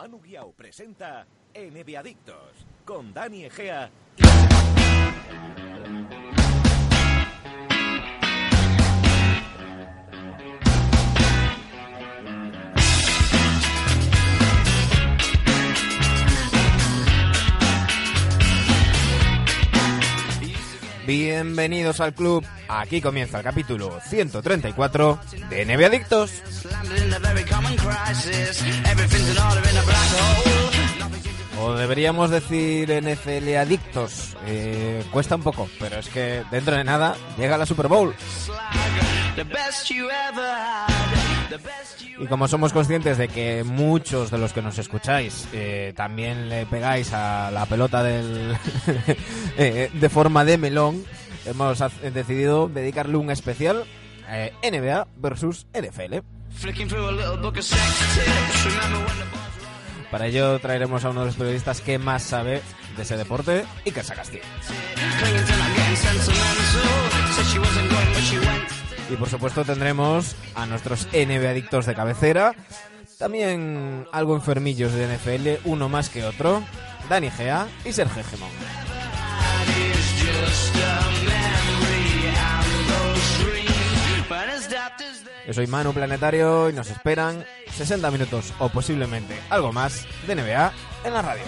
Manu Guiao presenta NBA Adictos con Dani Egea. Bienvenidos al club. Aquí comienza el capítulo 134 de NBA Adictos. O deberíamos decir NFL Adictos. Eh, cuesta un poco, pero es que dentro de nada llega la Super Bowl. Y como somos conscientes de que muchos de los que nos escucháis eh, también le pegáis a la pelota del eh, de forma de melón, hemos decidido dedicarle un especial eh, NBA versus NFL. Para ello traeremos a uno de los periodistas que más sabe de ese deporte, Iker Sagasti. Y por supuesto tendremos a nuestros NBA adictos de cabecera, también algo enfermillos de NFL, uno más que otro, Dani Gea y Sergio Gemón. Yo soy Manu Planetario y nos esperan 60 minutos o posiblemente algo más de NBA en la radio.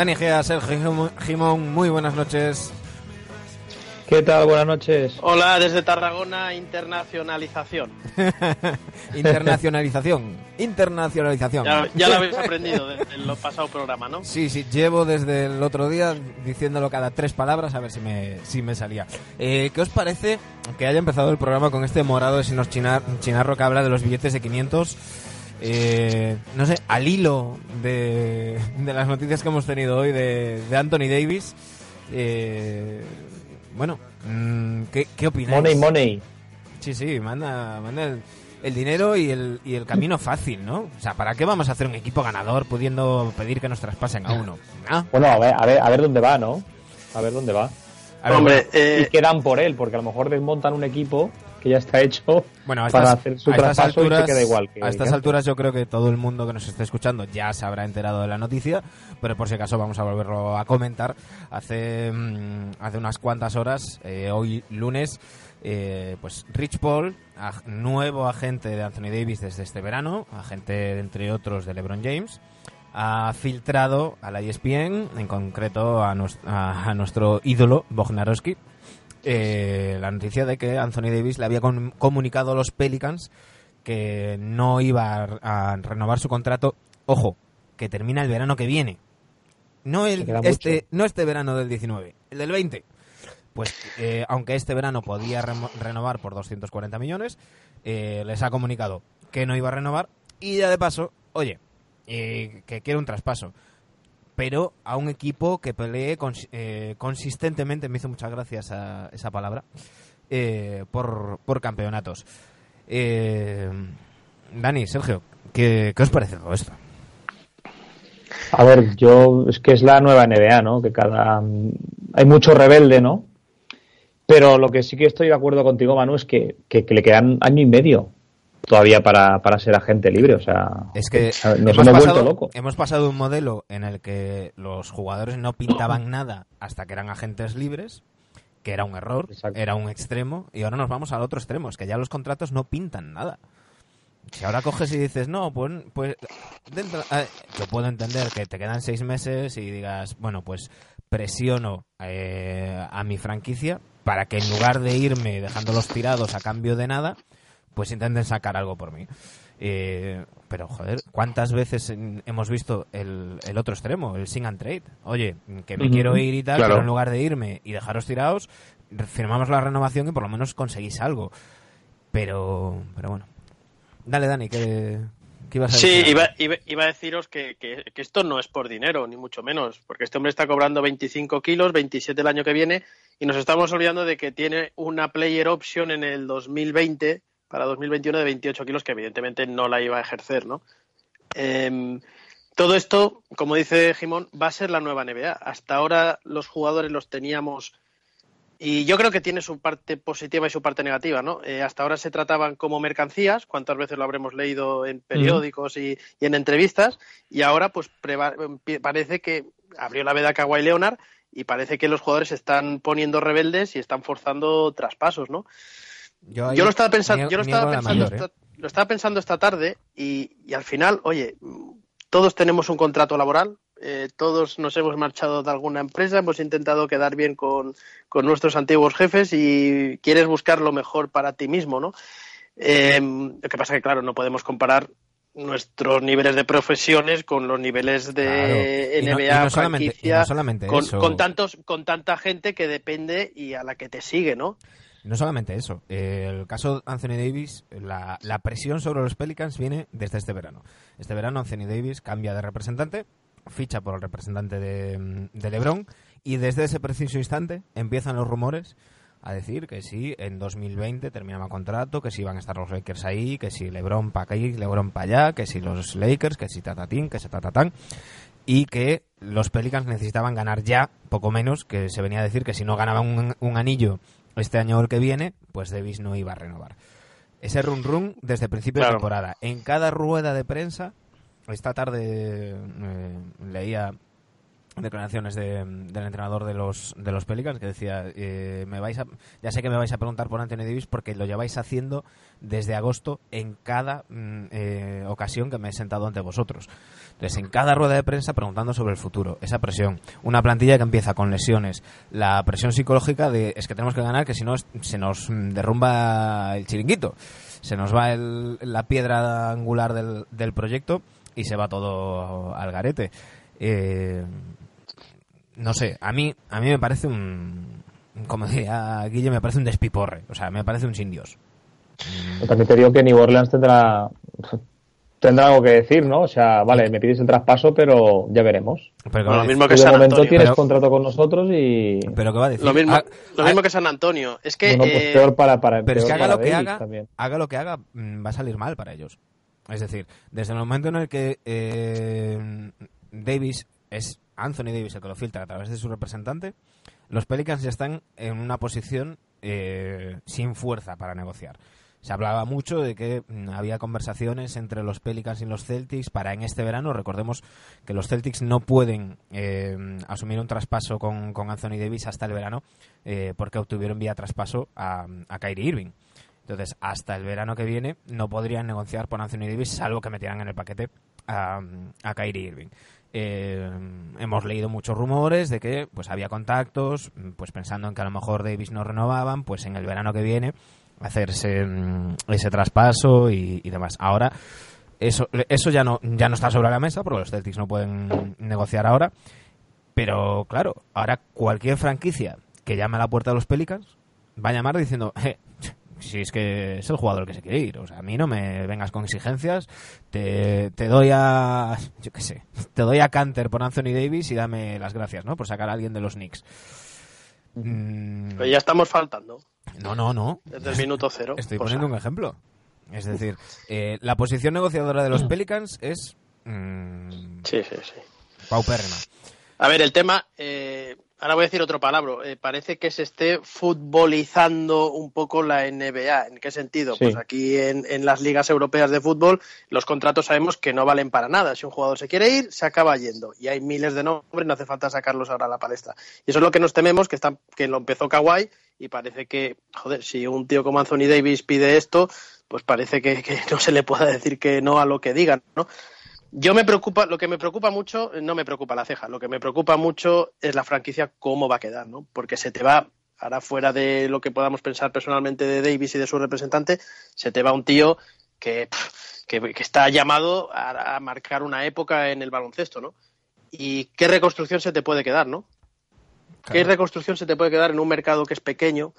Dani Gea, Sergio Gimón, muy buenas noches. ¿Qué tal? Buenas noches. Hola, desde Tarragona, internacionalización. Internacionalización. Internacionalización. Ya, ya lo habéis aprendido desde el pasado programa, ¿no? Sí, sí, llevo desde el otro día diciéndolo cada tres palabras a ver si me, si me salía. Eh, ¿Qué os parece que haya empezado el programa con este morado de Sinos Chinar- Chinarro que habla de los billetes de 500? Eh, no sé, al hilo de, de las noticias que hemos tenido hoy de, de Anthony Davis. Eh, bueno, mm, ¿qué, ¿qué opináis? Money, money. Sí, sí, manda, manda el, el dinero y el, y el camino fácil, ¿no? O sea, ¿para qué vamos a hacer un equipo ganador pudiendo pedir que nos traspasen a uno? ¿Ah? Bueno, a ver, a ver, a ver dónde va, ¿no? A ver dónde va. A ver, Hombre, bueno, eh, y quedan por él, porque a lo mejor desmontan un equipo que ya está hecho bueno, a para hacer su a estas alturas, y se queda igual. Que, a estas alturas yo creo que todo el mundo que nos esté escuchando ya se habrá enterado de la noticia, pero por si acaso vamos a volverlo a comentar. Hace, mm, hace unas cuantas horas, eh, hoy lunes, eh, pues Rich Paul, ag- nuevo agente de Anthony Davis desde este verano, agente entre otros de LeBron James, ha filtrado a la ESPN, en concreto a, a- a nuestro ídolo Bognarowski, eh, la noticia de que Anthony Davis le había com- comunicado a los Pelicans que no iba a, a renovar su contrato. Ojo, que termina el verano que viene. No, el, este, mucho. no este verano del 19, el del 20. Pues eh, aunque este verano podía renovar por 240 millones, eh, les ha comunicado que no iba a renovar y ya de paso, oye, eh, que quiere un traspaso. Pero a un equipo que pelee eh, consistentemente, me hizo muchas gracias a esa palabra, eh, por, por campeonatos. Eh, Dani, Sergio, ¿qué, ¿qué os parece todo esto? A ver, yo es que es la nueva NBA, ¿no? Que cada hay mucho rebelde, ¿no? Pero lo que sí que estoy de acuerdo contigo, Manu, es que, que le quedan año y medio todavía para, para ser agente libre. O sea, Es que nos hemos, pasado, vuelto locos. hemos pasado de un modelo en el que los jugadores no pintaban nada hasta que eran agentes libres, que era un error, Exacto. era un extremo, y ahora nos vamos al otro extremo, es que ya los contratos no pintan nada. Si ahora coges y dices, no, pues, pues dentro, ver, yo puedo entender que te quedan seis meses y digas, bueno, pues presiono eh, a mi franquicia para que en lugar de irme dejándolos tirados a cambio de nada, pues intenten sacar algo por mí. Eh, pero, joder, ¿cuántas veces hemos visto el, el otro extremo, el sing and trade? Oye, que me quiero ir y tal, Claro. pero en lugar de irme y dejaros tirados, firmamos la renovación y por lo menos conseguís algo. Pero, pero bueno. Dale, Dani, ¿qué, qué ibas a Sí, decir? iba, iba, iba a deciros que, que- que esto no es por dinero, ni mucho menos, porque este hombre está cobrando 25 kilos, 27 el año que viene, y nos estamos olvidando de que tiene una player option en el 2020, para 2021, de 28 kilos, que evidentemente no la iba a ejercer, ¿no? Em, todo esto, como dice Jimón, va a ser la nueva NBA. Hasta ahora los jugadores los teníamos y yo creo que tiene su parte positiva y su parte negativa, ¿no? Eh, hasta ahora se trataban como mercancías, cuántas veces lo habremos leído en periódicos y, y en entrevistas, y ahora pues parece que abrió la veda Kawhi Leonard y parece que los jugadores se están poniendo rebeldes y están forzando traspasos, ¿no? Ahí Yo lo estaba pensando, yo lo estaba pensando, mayor, ¿eh? esta, lo estaba pensando esta tarde y, y al final, oye, todos tenemos un contrato laboral, eh, todos nos hemos marchado de alguna empresa, hemos intentado quedar bien con, con nuestros antiguos jefes y quieres buscar lo mejor para ti mismo, ¿no? Eh, lo que pasa que, claro, no podemos comparar nuestros niveles de profesiones con los niveles de Claro. Y no- NBA, y no solamente- y no franquicia, solamente con, eso. con tantos, con tanta gente que depende y a la que te sigue, ¿no? No solamente eso. eh, el caso de Anthony Davis, la, la presión sobre los Pelicans viene desde este verano. Este verano Anthony Davis cambia de representante, ficha por el representante de, de LeBron y desde ese preciso instante empiezan los rumores a decir que si en 2020 terminaba contrato, que si iban a estar los Lakers ahí, que si LeBron para aquí, LeBron para allá, que si los Lakers, que si tatatín, que si tatatán y que los Pelicans necesitaban ganar ya, poco menos, que se venía a decir que si no ganaban un anillo este año o el que viene, pues Davis no iba a renovar. Ese run run desde el principio de temporada. En cada rueda de prensa, esta tarde eh, leía declaraciones de- del entrenador de los de los Pelicans que decía eh, me vais a, ya sé que me vais a preguntar por Anthony Davis porque lo lleváis haciendo desde agosto en cada mm, eh, ocasión que me he sentado ante vosotros. Entonces en cada rueda de prensa preguntando sobre el futuro esa presión. Una plantilla que empieza con lesiones. La presión psicológica de es que tenemos que ganar que si no se nos mm, derrumba el chiringuito. Se nos va el- la piedra angular del, del proyecto y se va todo al garete eh, no sé, a mí, a mí me parece un, como decía Guille, me parece un despiporre, o sea, me parece un sin Dios. También te digo que New Orleans tendrá tendrá algo que decir, ¿no? O sea, vale, me pides el traspaso, pero ya veremos. Pero, Bueno, lo mismo que de San momento Antonio. tienes Pero- contrato con nosotros y pero ¿qué va a decir? Lo mismo, Ah, lo ah, mismo que San Antonio. Es que bueno, pues eh, peor para, para pero es que haga para lo que haga, también. haga lo que haga, va a salir mal para ellos. Es decir, desde el momento en el que eh, Davis es Anthony Davis el que lo filtra a través de su representante, los Pelicans ya están en una posición eh, sin fuerza para negociar. Se hablaba mucho de que mm, había conversaciones entre los Pelicans y los Celtics para en este verano. Recordemos que los Celtics no pueden eh, asumir un traspaso con, Anthony Davis hasta el verano eh, porque obtuvieron vía traspaso a, a Kyrie Irving. Entonces, hasta el verano que viene no podrían negociar por Anthony Davis salvo que metieran en el paquete a, a Kyrie Irving. Eh, hemos leído muchos rumores de que pues había contactos, pues pensando en que a lo mejor Davis no renovaban, pues en el verano que viene hacerse mm, ese traspaso y, y demás. Ahora eso eso ya no ya no está sobre la mesa porque los Celtics no pueden negociar ahora, pero claro, ahora cualquier franquicia que llame a la puerta de los Pelicans va a llamar diciendo, "Eh, si es que es el jugador que se quiere ir. O sea, a mí no me vengas con exigencias. Te, te doy a. Yo qué sé. Te doy a Canter por Anthony Davis y dame las gracias, ¿no? Por sacar a alguien de los Knicks. Mm, pues ya estamos faltando no, no, no. desde el minuto cero. Estoy poniendo un ejemplo. Es decir, eh, la posición negociadora de los Pelicans es. mm, Sí, sí, sí. paupérrima. A ver, el tema, eh, ahora voy a decir otro palabra, eh, parece que se esté futbolizando un poco la NBA. ¿En qué sentido? Sí. Pues aquí en, en las ligas europeas de fútbol los contratos sabemos que no valen para nada. Si un jugador se quiere ir, se acaba yendo. Y hay miles de nombres, no hace falta sacarlos ahora a la palestra. Y eso es lo que nos tememos, que, está, que lo empezó Kawhi y parece que, joder, si un tío como Anthony Davis pide esto, pues parece que, que no se le pueda decir que no a lo que digan, ¿no? Yo me preocupa, lo que me preocupa mucho, no me preocupa la ceja, lo que me preocupa mucho es la franquicia cómo va a quedar, ¿no? Porque se te va ahora fuera de lo que podamos pensar personalmente de Davis y de su representante, se te va un tío que, que está llamado a, a marcar una época en el baloncesto, ¿no? ¿Y qué reconstrucción se te puede quedar, no? ¿Qué reconstrucción se te puede quedar en un mercado que es pequeño?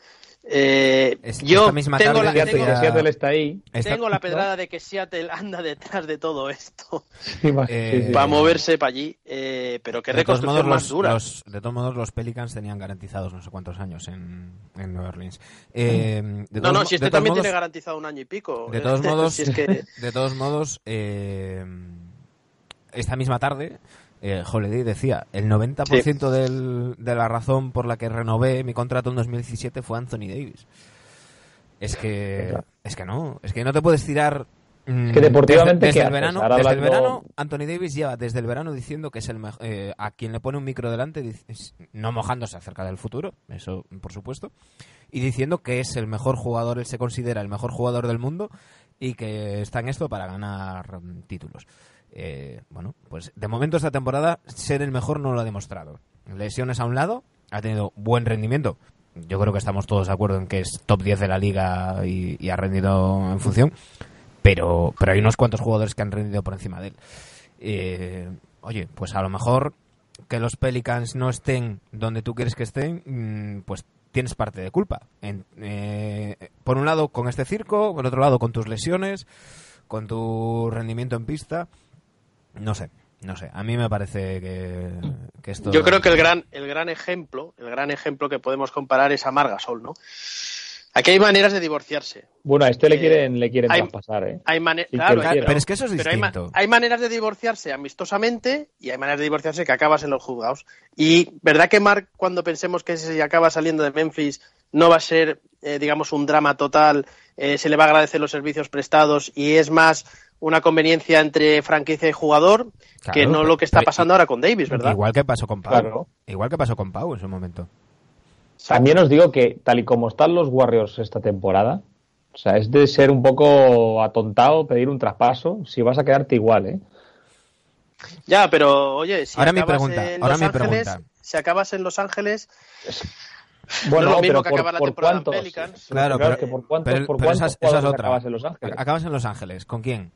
Eh, Es- yo esta misma tengo tarde la, tengo- que Seattle está ahí. Tengo la pedrada de que Seattle anda detrás de todo esto Sí, va- Eh, moverse para allí, eh, pero qué de todos reconstrucción modos, más los, dura. los- de todos modos, los Pelicans tenían garantizados no sé cuántos años en, en Nueva Orleans. Eh, de No, todos no, si este también modos- tiene garantizado un año y pico. De todos modos, Si es que- de todos modos, eh, esta misma tarde, eh, Holiday decía, el 90% del- de la razón por la que renové mi contrato en 2017 fue Anthony Davis. Es que, es que no, es que no te puedes tirar. mm, Es que deportivamente, desde, desde ¿qué el verano, desde el verano, Anthony Davis lleva desde el verano diciendo que es el eh, a quien le pone un micro delante, dice- no mojándose acerca del futuro, eso por supuesto, y diciendo que es el mejor jugador, él se considera el mejor jugador del mundo y que está en esto para ganar títulos. Eh, bueno, pues de momento esta temporada ser el mejor no lo ha demostrado. Lesiones a un lado, ha tenido buen rendimiento. Yo creo que estamos todos de acuerdo en que es top 10 de la liga y, ha rendido en función, pero, pero hay unos cuantos jugadores que han rendido por encima de él. Eh, oye, pues a lo mejor que los Pelicans no estén donde tú quieres que estén, mm, pues tienes parte de culpa. En- eh, por un lado con este circo, por otro lado con tus lesiones, con tu rendimiento en pista. No sé, no sé. A mí me parece que, que esto... Yo creo que el gran, el gran ejemplo, el gran ejemplo que podemos comparar es a Margasol, ¿no? Aquí hay maneras de divorciarse. Bueno, a este le Eh, quieren, le quieren hay- traspasar, ¿eh? Hay claro, quiera. Pero es que eso es pero hay, ma- distinto. hay maneras de divorciarse amistosamente y hay maneras de divorciarse que acabas en los juzgados. Y verdad que Mark, cuando pensemos que si acaba saliendo de Memphis, no va a ser, eh, digamos, un drama total, eh, se le va a agradecer los servicios prestados y es más una conveniencia entre franquicia y jugador Claro, que no lo que está pero- pasando ahora con Davis, ¿verdad? Igual que pasó con Pau. Claro. Igual que pasó con Pau en su momento. También os digo que, tal y como están los Warriors esta temporada, o sea, es de ser un poco atontado pedir un traspaso si vas a quedarte igual, ¿eh? Ya, pero oye, si Ahora mi acabas pregunta, en ahora Los mi Ángeles, pregunta. si acabas en Los Ángeles, Bueno, no es lo mismo pero que por, acabar la por temporada en cuántos. Pelicans. Claro, Claro, pero, que por cuántos, pero- por pero esa, cuántos es- esa es jugadores otra. acabas en Los Ángeles. Acabas en Los Ángeles. ¿Con quién?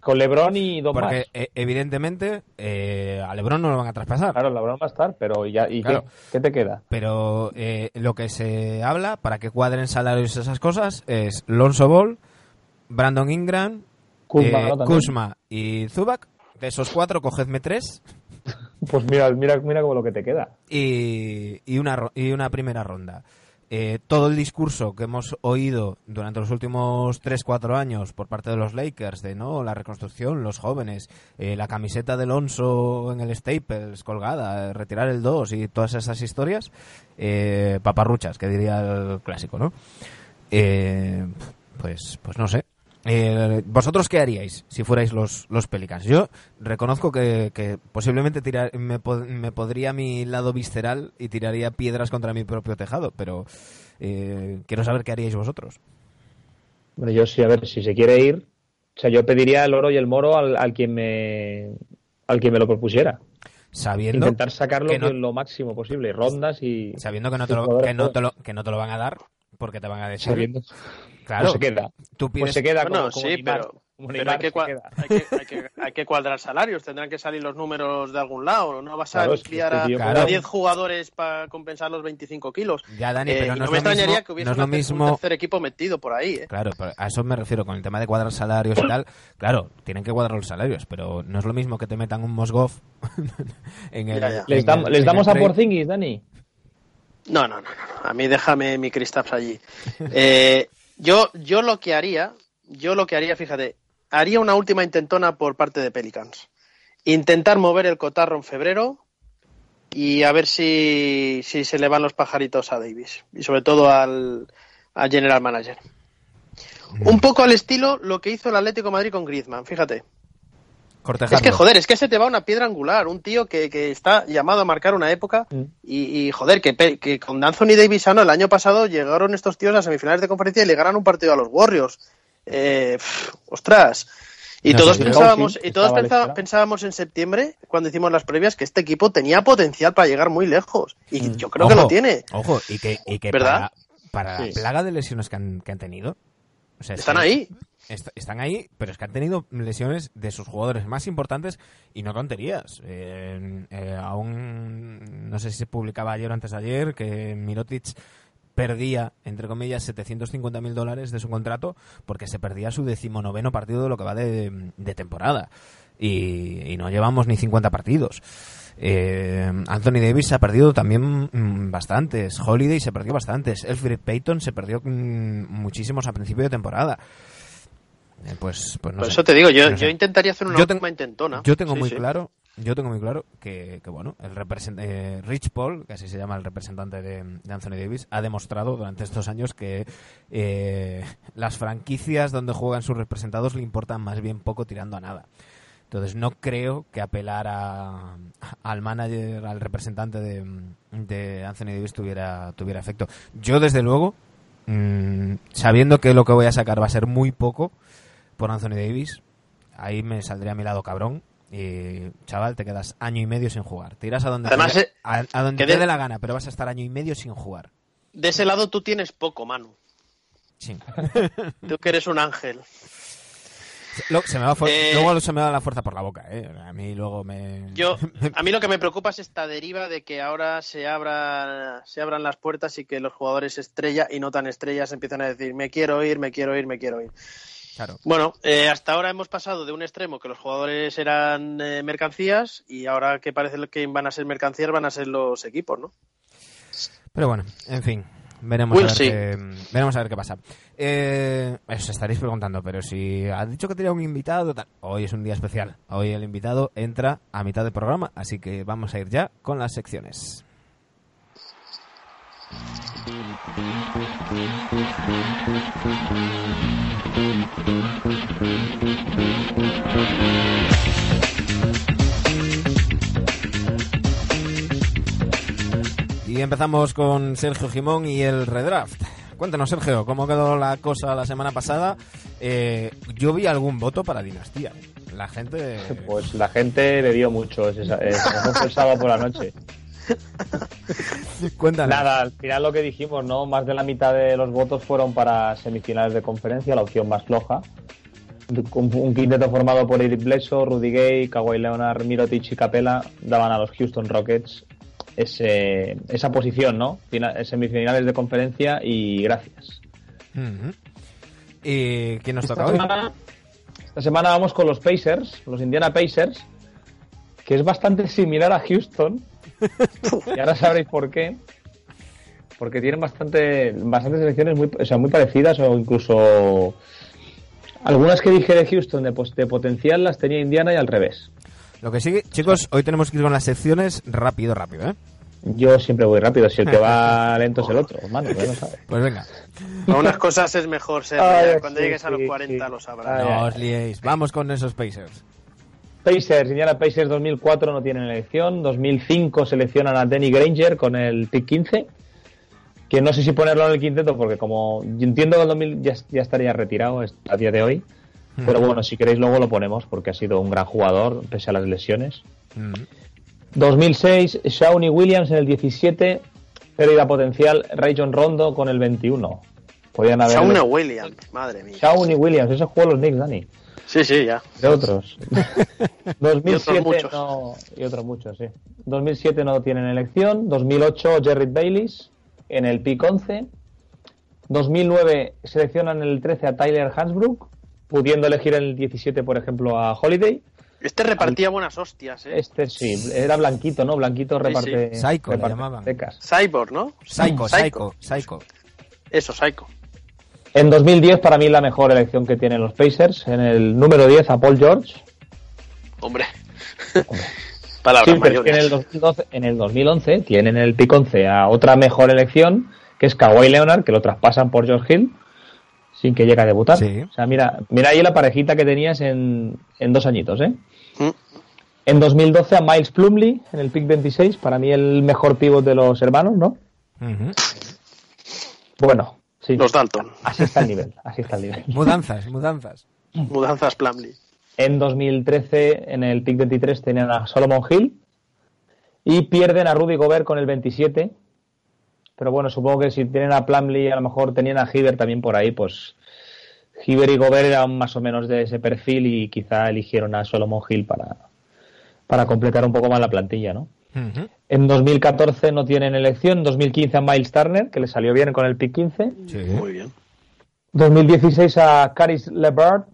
Con LeBron y dos Porque más. eh, evidentemente eh, a LeBron no lo van a traspasar. Claro, LeBron va a estar, pero ¿y, ya, y Claro. qué, qué te queda? Pero eh, lo que se habla para que cuadren salarios y esas cosas es Lonzo Ball, Brandon Ingram, Kuzma, eh. Kuzma y Zubac. De esos cuatro, cogedme tres Pues mira, mira, mira como lo que te queda. y, y una, y una primera ronda. Eh, todo el discurso que hemos oído durante los últimos 3-4 años por parte de los Lakers de no la reconstrucción, los jóvenes, eh, la camiseta de Alonso en el Staples colgada, eh, retirar el 2 y todas esas historias, eh, paparruchas, que diría el clásico, ¿no? Eh, pues, pues no sé. Eh, ¿Vosotros qué haríais si fuerais los, los Pelicans? Yo reconozco que, que posiblemente tirar, me, me podría mi lado visceral y tiraría piedras contra mi propio tejado, pero eh, quiero saber qué haríais vosotros. Bueno, yo sí, a ver, si se quiere ir, o sea, yo pediría el oro y el moro al, al quien me al quien me lo propusiera. Sabiendo, Intentar sacarlo que no- lo máximo posible, rondas y sabiendo que, no te lo, que, no te lo, que no te lo van a dar porque te van a decir... sabiendo. Claro, Pues se queda. tú Pues pides... se queda Bueno, como, como sí, pero, como pero hay, que hay, que, hay, que, hay que cuadrar salarios, tendrán que salir los números de algún lado, no vas a Claro, es que enviar este a, tío Claro. a 10 jugadores para compensar los 25 kilos. Ya, Dani, Eh, pero no, no, me extrañaría mismo, que hubiese no es lo un mismo tercer equipo metido por ahí. ¿eh? Claro, pero a eso me refiero con el tema de cuadrar salarios y tal. Claro, tienen que cuadrar los salarios, pero no es lo mismo que te metan un Mosgov en el. Ya, ya. Les, en dam- el- les en damos el a. Porzingis, Dani. No, no, no, no, no. A mí déjame mi Kristaps allí. Eh, yo, yo lo que haría, yo lo que haría, fíjate, haría una última intentona por parte de Pelicans. Intentar mover el cotarro en febrero y a ver si, si se le van los pajaritos a Davis y sobre todo al, al general manager. Un poco al estilo lo que hizo el Atlético de Madrid con Griezmann, fíjate. Cortejarlo. Es que, joder, es que se te va una piedra angular, un tío que, que está llamado a marcar una época Mm. y, y, joder, que, que con Anthony Davis ah, no, el año pasado llegaron estos tíos a semifinales de conferencia y le ganan un partido a los Warriors. Eh, ostras. Y No todos pensábamos, y todos pensábamos en septiembre, cuando hicimos las previas, que este equipo tenía potencial para llegar muy lejos. Y Mm. yo creo que lo tiene. Ojo, y que, y que ¿Verdad? para, para Sí. la plaga de lesiones que han, que han tenido. o sea, es Están ahí. Est- están ahí, pero es que han tenido lesiones de sus jugadores más importantes y no tonterías. Eh, eh, aún, no sé si se publicaba ayer o antes de ayer, que Mirotic perdía, entre comillas, 750 mil dólares de su contrato porque se perdía su decimonoveno partido de lo que va de, temporada. Y, no llevamos ni 50 partidos. Eh, Anthony Davis se ha perdido también mm, bastantes. Holiday se perdió bastantes. Elfrid Payton se perdió mm, muchísimos a principio de temporada. Eh, pues, pues no Por sé. eso te digo, yo, No yo intentaría hacer una Yo tengo- última intentona. Yo tengo Sí, muy sí. claro, yo tengo muy claro que, que, bueno, el represent- eh, Rich Paul, que así se llama el representante de, de Anthony Davis, ha demostrado durante estos años que eh, las franquicias donde juegan sus representados le importan más bien poco tirando a nada. Entonces no creo que apelar a, al manager, al representante de, de Anthony Davis tuviera, tuviera efecto. Yo desde luego, mm, sabiendo que lo que voy a sacar va a ser muy poco por Anthony Davis, ahí me saldría a mi lado cabrón. Y chaval, te quedas año y medio sin jugar. Te irás a donde, Además, te, eh, a, a donde te de- dé la gana, pero vas a estar año y medio sin jugar. De ese lado tú tienes poco, Manu. Sí. Tú que eres un ángel. Lo- se me va Eh, luego se me va la fuerza por la boca, ¿eh? A mí luego me... Yo, a mí lo que me preocupa es esta deriva de que ahora se abran, se abran las puertas y que los jugadores estrella y no tan estrellas empiezan a decir me quiero ir, me quiero ir, me quiero ir. Claro. Bueno, eh, hasta ahora hemos pasado de un extremo que los jugadores eran eh, mercancías y ahora que parece que van a ser mercancías van a ser los equipos, ¿no? Pero bueno, en fin, veremos, We'll a, ver qué, veremos a ver qué pasa. Eh, os estaréis preguntando, pero si ha dicho que tenía un invitado, tal. hoy es un día especial. Hoy el invitado entra a mitad del programa, así que vamos a ir ya con las secciones. Y empezamos con Sergio Jimón y el redraft. Cuéntanos, Sergio, ¿cómo quedó la cosa la semana pasada? Eh, yo vi algún voto para Dinastía. La gente... Pues la gente bebió mucho ese- ese fue el sábado por la noche. Cuéntanos. Nada, al final lo que dijimos, ¿no? Más de la mitad de los votos fueron para semifinales de conferencia, la opción más floja. Un, un quinteto formado por Eric Bledsoe, Rudy Gay, Kawhi Leonard, Mirotic y Capela daban a los Houston Rockets ese, esa posición, ¿no? Fina- semifinales de conferencia y gracias. ¿Y quién nos Esta toca hoy? semana, esta semana vamos con los Pacers, los Indiana Pacers, que es bastante similar a Houston. y ahora sabréis por qué. Porque tienen bastante, bastantes selecciones muy, o sea, muy parecidas o incluso algunas que dije de Houston de, potencial las tenía Indiana y al revés. Lo que sigue, chicos, hoy tenemos que ir con las secciones rápido, rápido, ¿eh? Yo siempre voy rápido, si el que va lento es el otro, mano, ya lo sabes. Pues venga, Para unas cosas es mejor ser Ay. Cuando sí, llegues a los sí, 40 sí. lo sabrás. No os liéis. Vamos con esos Pacers. Pacers, Indiana Pacers 2004 no tienen elección, 2005 seleccionan a Danny Granger con el pick 15, que no sé si ponerlo en el quinteto porque como yo entiendo que el 2000 ya, ya estaría retirado a día de hoy, pero bueno, si queréis luego lo ponemos porque ha sido un gran jugador pese a las lesiones. Mm. 2006, Shawnee Williams en el 17, pérdida potencial, Ray John Rondo con el 21. Podían haber... Shauna Williams, madre mía. Shawnee Williams, eso jugó los Knicks, Dani. Sí, sí, ya. De otros. 2007 muchos. no, y otros muchos, sí. 2007 no tienen elección. 2008 Jerry Baylis en el pick 11. 2009 seleccionan en el 13 a Tyler Hansbrook, pudiendo elegir en el 17, por ejemplo, a Holiday. Este repartía buenas hostias, ¿eh? Este sí, era blanquito, ¿no? Blanquito reparte. sí. Psycho le reparte llamaban. becas. Cyborg, ¿no? Psycho, Psycho. psycho, psycho. Eso, Psycho. En 2010, para mí, la mejor elección que tienen los Pacers. En el número 10 a Paul George. Hombre. Palabras Sí, pero es que en el, 2012, en el 2011 tienen en el pick 11 a otra mejor elección, que es Kawhi Leonard, que lo traspasan por George Hill, sin que llegue a debutar. Sí. O sea, mira, mira ahí la parejita que tenías en, en dos añitos, ¿eh? Mm. En 2012 a Miles Plumley, en el pick 26, para mí el mejor pívot de los hermanos, ¿no? Bueno, sí. Los Dalton. Así está el nivel, así está el nivel. Mudanzas, mudanzas. Mudanzas Plumlee. En 2013, en el pick 23, tenían a Solomon Hill. Y pierden a Rudy Gobert con el 27. Pero bueno, supongo que si tienen a Plumlee, a lo mejor tenían a Hiver también por ahí, pues Hiver y Gobert eran más o menos de ese perfil y quizá eligieron a Solomon Hill para, para completar un poco más la plantilla, ¿no? Ujú. En 2014 no tienen elección, en 2015 a Miles Turner, que le salió bien con el pick 15. Sí. Muy bien. 2016 a Caris LeVert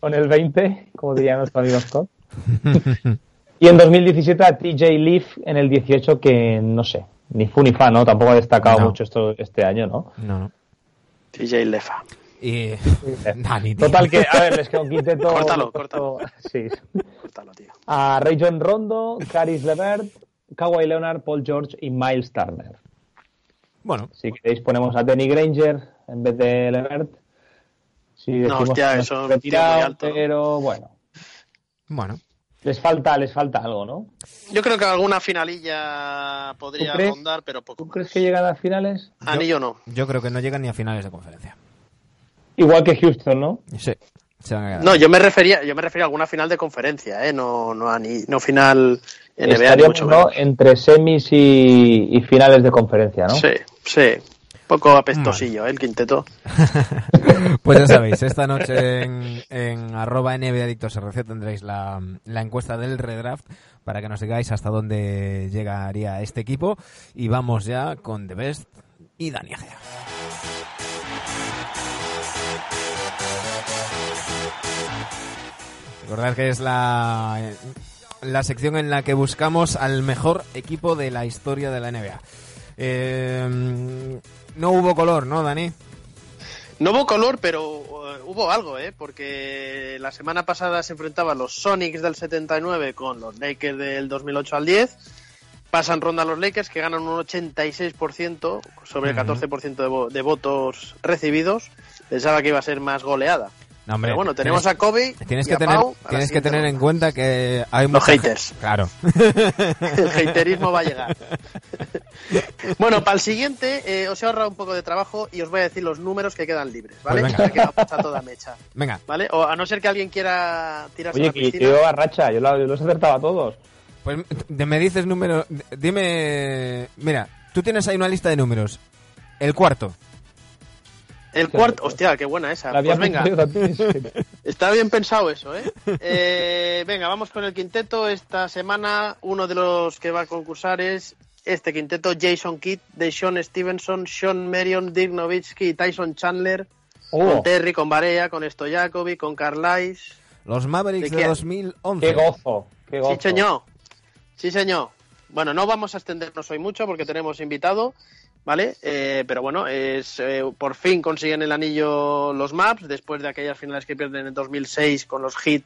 con el 20, como diría nuestro amigo Scott. y en 2017 a TJ Leaf en el 18, que no sé, ni fu ni fa, ¿no? Tampoco ha destacado No. mucho esto este año, ¿no? No, no. TJ Lefa. Y. Total que, a ver, es que un quinteto... Córtalo, córtalo. Sí. Córtalo, tío. A Ray John Rondo, Caris LeVert, Kawhi Leonard, Paul George y Miles Turner. Bueno, Si queréis ponemos a Danny Granger en vez de Levert. Si No, decimos hostia, eso es muy alto. pero bueno, bueno. les falta, les falta algo, ¿no? Yo creo que alguna finalilla podría rondar, pero poco ¿Tú más. crees que llegan a finales? Anillo no. Yo creo que no llegan ni a finales de conferencia. Igual que Houston, ¿no? Sí. Se van a quedar. No, yo me refería, yo me refería a alguna final de conferencia, ¿eh? No, no, a ni, no final NBA, ni Estaríamos, mucho ¿no? menos. entre semis y, y finales de conferencia, ¿no? Sí, sí. Un poco apestosillo, ¿eh? El quinteto. Pues ya sabéis, esta noche en, en arroba NBAdictosRC tendréis la, la encuesta del redraft para que nos digáis hasta dónde llegaría este equipo. Y vamos ya con The Best y Dani Recordad que es la, la sección en la que buscamos al mejor equipo de la historia de la NBA. Eh, no hubo color, ¿no, Dani? No hubo color, pero eh, hubo algo, ¿eh? Porque la semana pasada se enfrentaban los Sonics del 79 con los Lakers del 2008 al 10. Pasan ronda los Lakers que ganan un 86% sobre el Ujú. 14% de, vo- de votos recibidos. Pensaba que iba a ser más goleada. No, hombre, Pero bueno, tenemos tienes, a Kobe. tienes y que a tener, Pau tienes que siguiente tener en cuenta que hay Los mucha haters. Claro. El haterismo va a llegar. bueno, para el siguiente eh, os he ahorrado un poco de trabajo y os voy a decir los números que quedan libres, ¿vale? Pues venga. Que a toda mecha, Venga, ¿vale? O a no ser que alguien quiera tirarse a Oye, la que piscina. yo a racha, yo, la- yo los acertaba a todos. pues de- me dices número. Dime. Mira, tú tienes ahí una lista de números. El cuarto. El cuarto, hostia, qué buena esa. La Pues venga, está bien pensado eso, ¿eh? Eh, Venga, vamos con el quinteto. Esta semana uno de los que va a concursar es este quinteto, Jason Kidd, Sean Stevenson, Sean Marion, Dirk Nowitzki y Tyson Chandler. Oh, Con Terry, con Barea, con Stojakovic, con Los Carlisle. ¿De Mavericks de, quién? 2011. qué gozo, qué gozo. Sí, señor. Sí, señor. Bueno, no vamos a extendernos hoy mucho porque tenemos invitado, ¿vale? Eh, pero bueno, es eh, por fin consiguen el anillo los Maps después de aquellas finales que pierden en 2006 con los Heat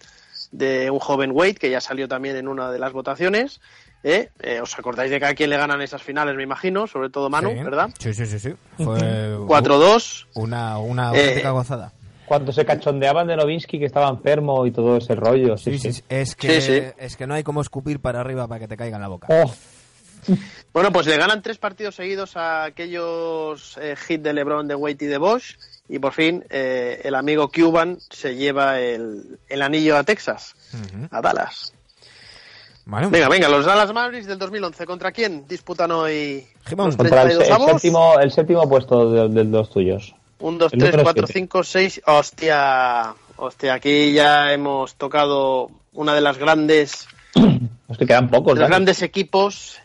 de un joven Wade que ya salió también en una de las votaciones. ¿eh? Eh, ¿Os acordáis de que a quién le ganan esas finales, me imagino? Sobre todo Manu, Sí. ¿verdad? Sí, sí, sí. sí. Fue 4-2. una, una Eh, auténtica gozada. Cuando se cachondeaban de Novinsky que estaba enfermo y todo ese rollo. Sí, Sí, sí. sí, Es, que, Sí, sí. es que no hay como escupir para arriba para que te caiga en la boca. Oh, Bueno, pues le ganan tres partidos seguidos a aquellos eh, hits de LeBron, de Wade y de Bosch. Y por fin eh, el amigo Cuban se lleva el, el anillo a Texas, a Dallas. Bueno, Venga, venga, los Dallas Mavericks del 2011. ¿Contra quién disputan hoy Jimón. los contra el, 32 el avos? séptimo, el séptimo puesto de, de los tuyos. 1, 2, el 3, número 4, siete. 5, 6. Hostia, hostia, aquí ya hemos tocado una de las grandes, Es que quedan pocos. de los grandes equipos.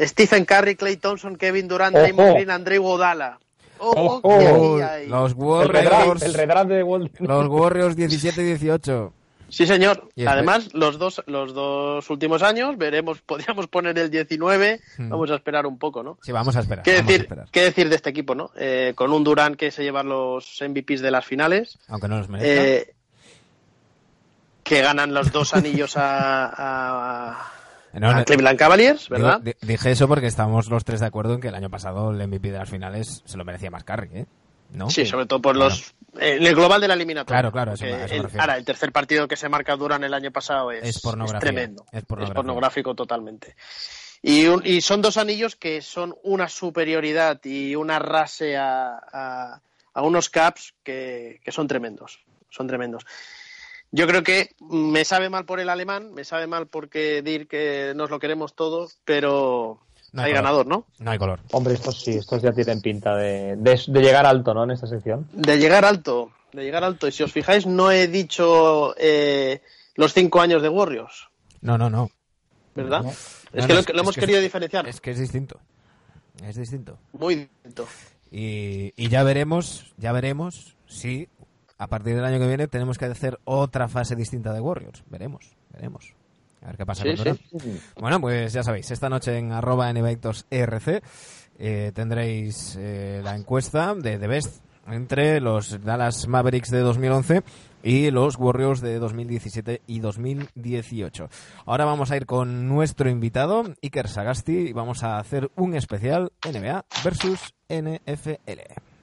Stephen Curry, Clay Thompson, Kevin Durant. Draymond Green, Andrei Godala. Ahí hay. los el redraft, Warriors. el redraft de Walt. Los Warriors 17-18. Sí, señor. Y el- Además, los dos, los dos últimos años, veremos, podríamos poner el 19. Hmm. Vamos a esperar un poco, ¿no? Sí, vamos a esperar. ¿Qué decir, esperar. ¿Qué decir de este equipo, no? Eh, con un Durant que se lleva los MVPs de las finales, Aunque no los merezca. eh, que ganan los dos anillos a, a- No, a no, Cleveland Cavaliers, ¿verdad? di- dije eso porque estamos los tres de acuerdo en que el año pasado el MVP de las finales se lo merecía más Curry, ¿eh? ¿No? Sí, sobre todo por los. eh, en el global de la eliminatoria. Claro, claro, eso eso me el- ahora, el tercer partido que se marca Durant el año pasado es, Es tremendo. es pornográfico totalmente. Y, un- y son dos anillos que son una superioridad y una rase a, a- a unos caps que, que son tremendos. Son tremendos. Yo creo que me sabe mal por el alemán, me sabe mal porque dir que nos lo queremos todos, pero No hay ganador, ¿no? No hay color. Hombre, estos sí, estos ya tienen pinta de, de, de llegar alto, ¿no? En esta sección. De llegar alto, de llegar alto. Y si os fijáis, no he dicho eh, los cinco años de Warriors, No, no, no. ¿verdad? No. Es que no, lo, es- lo es hemos que- querido diferenciar. Es que es distinto. Es distinto. Muy distinto. Y, y ya veremos, ya veremos si a partir del año que viene tenemos que hacer otra fase distinta de Warriors. Veremos, veremos. A ver qué pasa Sí, con sí. Bueno, pues ya sabéis, esta noche en arroba NBActorsRC eh, tendréis eh, la encuesta de The Best entre los Dallas Mavericks de 2011 y los Warriors de 2017 y 2018. Ahora vamos a ir con nuestro invitado, Iker Sagasti, y vamos a hacer un especial NBA versus NFL.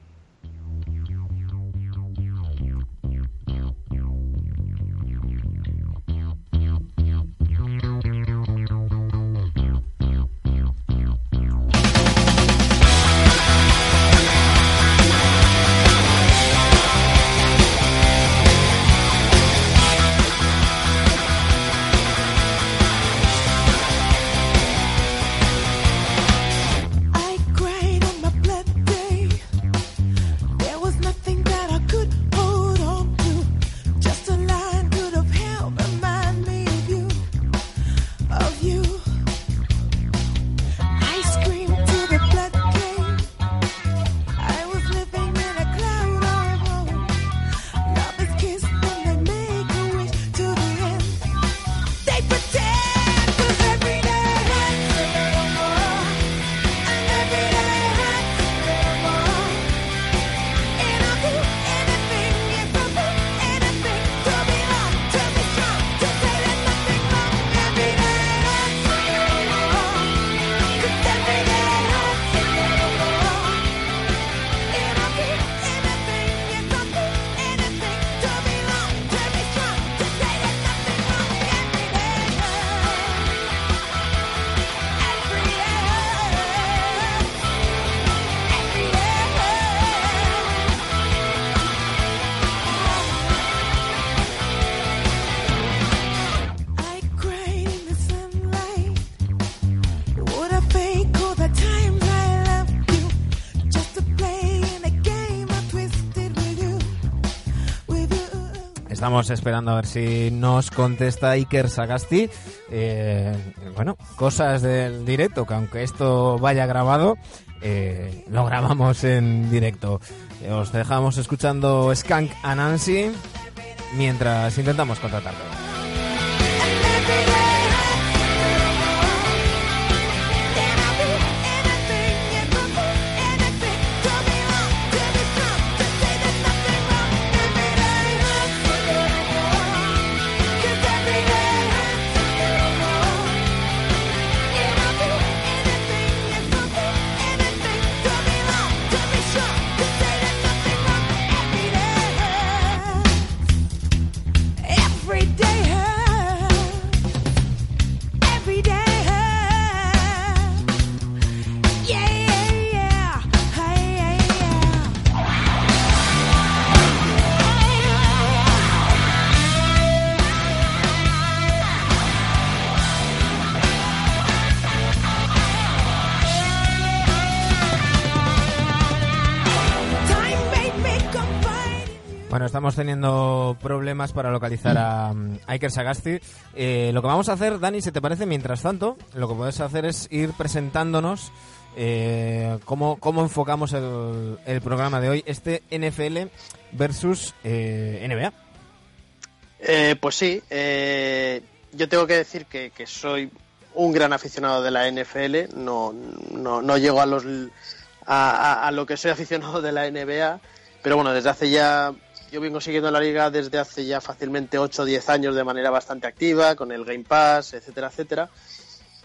Estamos esperando a ver si nos contesta Iker Sagasti. Eh, bueno, cosas del directo, que aunque esto vaya grabado, eh, lo grabamos en directo. Os dejamos escuchando Skank a Nancy mientras intentamos contratarlo. Estamos teniendo problemas para localizar a, Iker Sagasti. Eh, lo que vamos a hacer, Dani, si te parece, mientras tanto, lo que puedes hacer es ir presentándonos eh, cómo, cómo enfocamos el, programa de hoy, este NFL versus eh, NBA. Eh, pues sí, yo tengo que decir que, que soy un gran aficionado de la NFL, no, no, no llego a, los, a lo que soy aficionado de la NBA, pero bueno, desde hace ya, yo vengo siguiendo la liga desde hace ya fácilmente 8 o 10 años de manera bastante activa, con el Game Pass, etcétera, etcétera.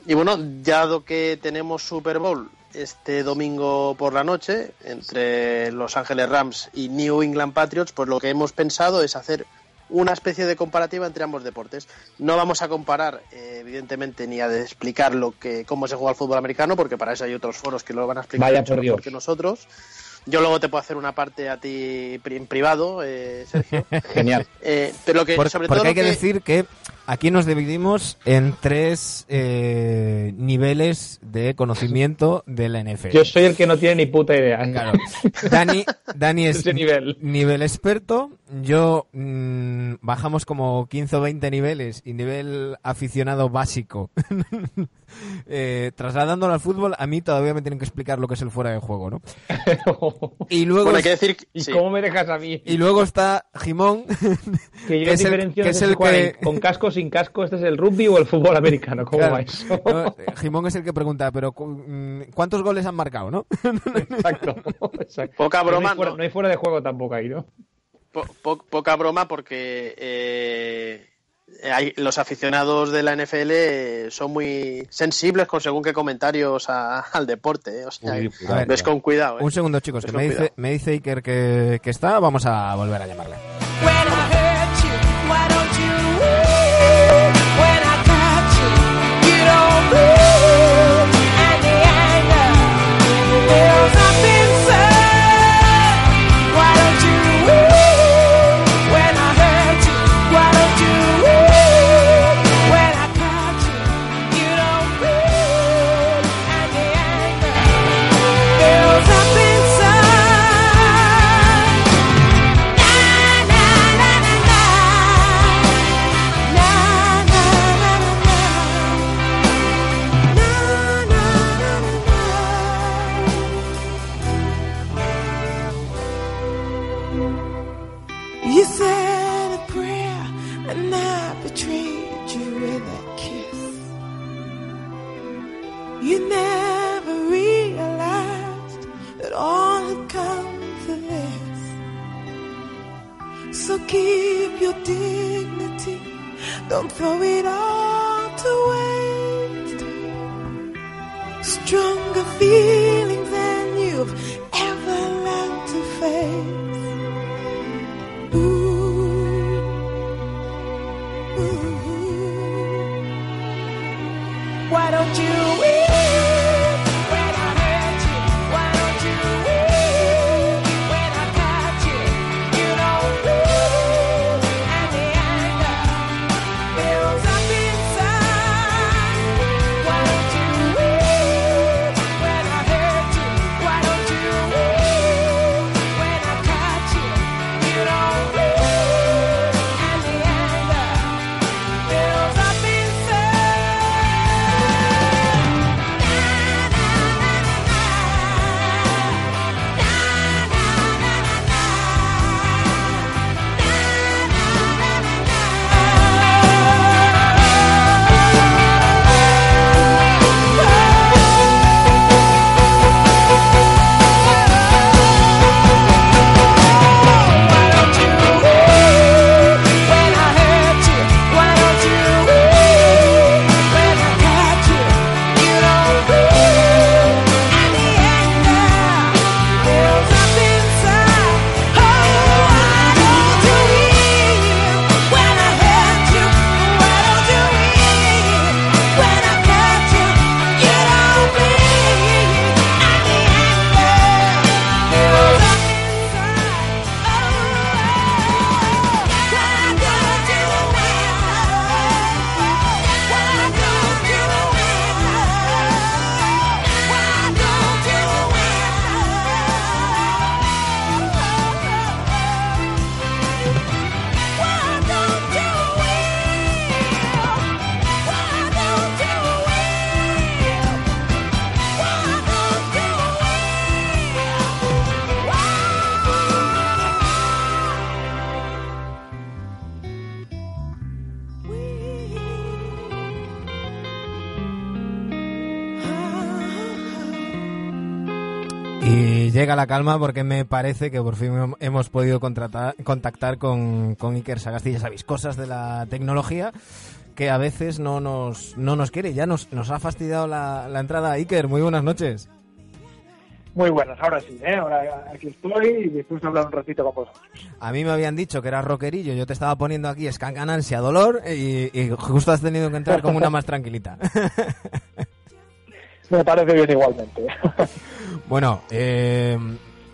Y bueno, ya dado que tenemos Super Bowl este domingo por la noche entre Los Ángeles Rams y New England Patriots, pues lo que hemos pensado es hacer una especie de comparativa entre ambos deportes. No vamos a comparar, eh, evidentemente, ni a explicar lo que cómo se juega el fútbol americano, porque para eso hay otros foros que lo van a explicar Vaya mucho por Dios. mejor que nosotros. Yo luego te puedo hacer una parte a ti en privado, eh, Sergio. Genial. Eh, pero lo que, Por- sobre porque todo hay lo que, decir que aquí nos dividimos en tres eh, niveles de conocimiento de la NFL. Yo soy el que no tiene ni puta idea. Claro. Dani, Dani es nivel. nivel experto. Yo mm, bajamos como 15 o 20 niveles y nivel aficionado básico. Eh, trasladándolo al fútbol, a mí todavía me tienen que explicar lo que es el fuera de juego, ¿no? Y luego, Bueno, hay que decir ¿Y sí. cómo me dejas a mí? y luego está Jimón, Que yo que es el- que es el con casco sin casco, este es el rugby o el fútbol americano, ¿cómo Claro. va eso? No, Jimón es el que pregunta, pero mm, ¿cuántos goles han marcado, no? exacto, exacto. Poca broma, no hay, fuera, no. no hay fuera de juego tampoco ahí, ¿no? Po- po- poca broma porque eh, hay- los aficionados de la NFL eh, son muy sensibles con según qué comentarios a- al deporte. eh. O sea, Uy, A ver, ves con cuidado. eh. Un segundo, chicos, que me dice, me dice Iker que, que está. Vamos a volver a llamarle. Throw la calma porque me parece que por fin hem- hemos podido contratar- contactar con, con Iker Sagasti. Ya sabéis, cosas de la tecnología que a veces no nos, no nos quiere. Ya nos, nos ha fastidiado la, la entrada. Iker, muy buenas noches. Muy buenas, ahora sí, ¿eh? Ahora aquí estoy y después de hablar un ratito con vosotros. A mí me habían dicho que eras rockerillo, yo te estaba poniendo aquí Skank Ansia Dolor y, y justo has tenido que entrar como una más tranquilita. Me parece bien igualmente. Bueno, eh,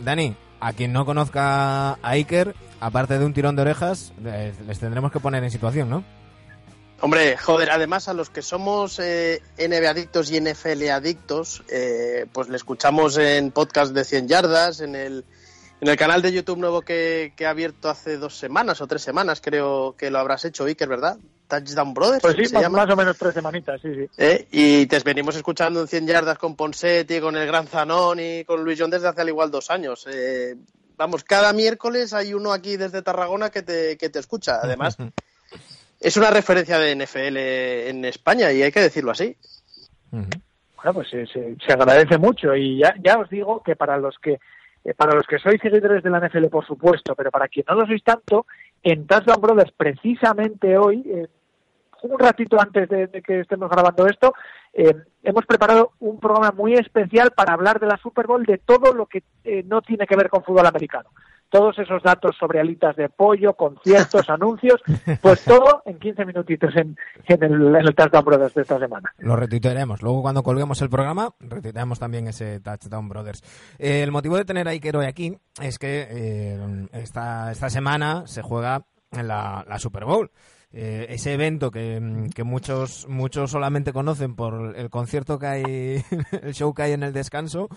Dani, a quien no conozca a Iker, aparte de un tirón de orejas, les, tendremos que poner en situación, ¿no? Hombre, joder, además a los que somos eh, adictos y NFL adictos, eh, pues le escuchamos en podcast de 100 yardas, en el, en el canal de YouTube nuevo que, que ha abierto hace dos semanas o tres semanas, creo que lo habrás hecho, Iker, ¿verdad? Touchdown Brothers, Pues sí, se más, llama. más o menos tres semanitas, sí, sí. Eh, Y te venimos escuchando en 100 yardas con Ponsetti, con el Gran Zanón y con Luis John desde hace al igual dos años. Eh, vamos, cada miércoles hay uno aquí desde Tarragona que te, que te escucha. Además, es una referencia de NFL en España y hay que decirlo así. Bueno, pues se, se- se agradece mucho y ya, ya os digo que para los que eh, para los que sois seguidores de la NFL, por supuesto, pero para quien no lo sois tanto, en Touchdown Brothers, precisamente hoy, eh, un ratito antes de, de que estemos grabando esto, eh, hemos preparado un programa muy especial para hablar de la Super Bowl, de todo lo que eh, no tiene que ver con fútbol americano. Todos esos datos sobre alitas de pollo, conciertos, anuncios, pues todo en 15 minutitos en, en el, en el Touchdown Brothers de esta semana. Lo retuitearemos. Luego, cuando colguemos el programa, retuiteamos también ese Touchdown Brothers. Eh, el motivo de tener a Iker hoy aquí es que eh, esta, esta semana se juega en la, la Super Bowl. Eh, ese evento que, mm, que muchos muchos solamente conocen por el concierto que hay, el show que hay en el descanso,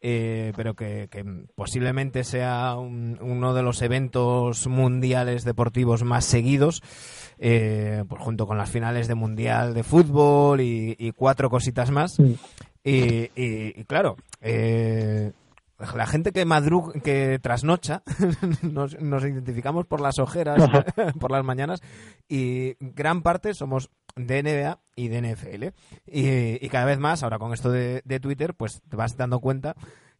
eh, pero que, que posiblemente sea un- uno de los eventos mundiales deportivos más seguidos, eh, pues junto con las finales de mundial de fútbol y, y cuatro cositas más. Y, y- y claro, eh, la gente que madruga, que trasnocha, nos, nos identificamos por las ojeras, por las mañanas, y gran parte somos de NBA y de NFL. Y, y cada vez más, ahora con esto de, de Twitter, pues te vas dando cuenta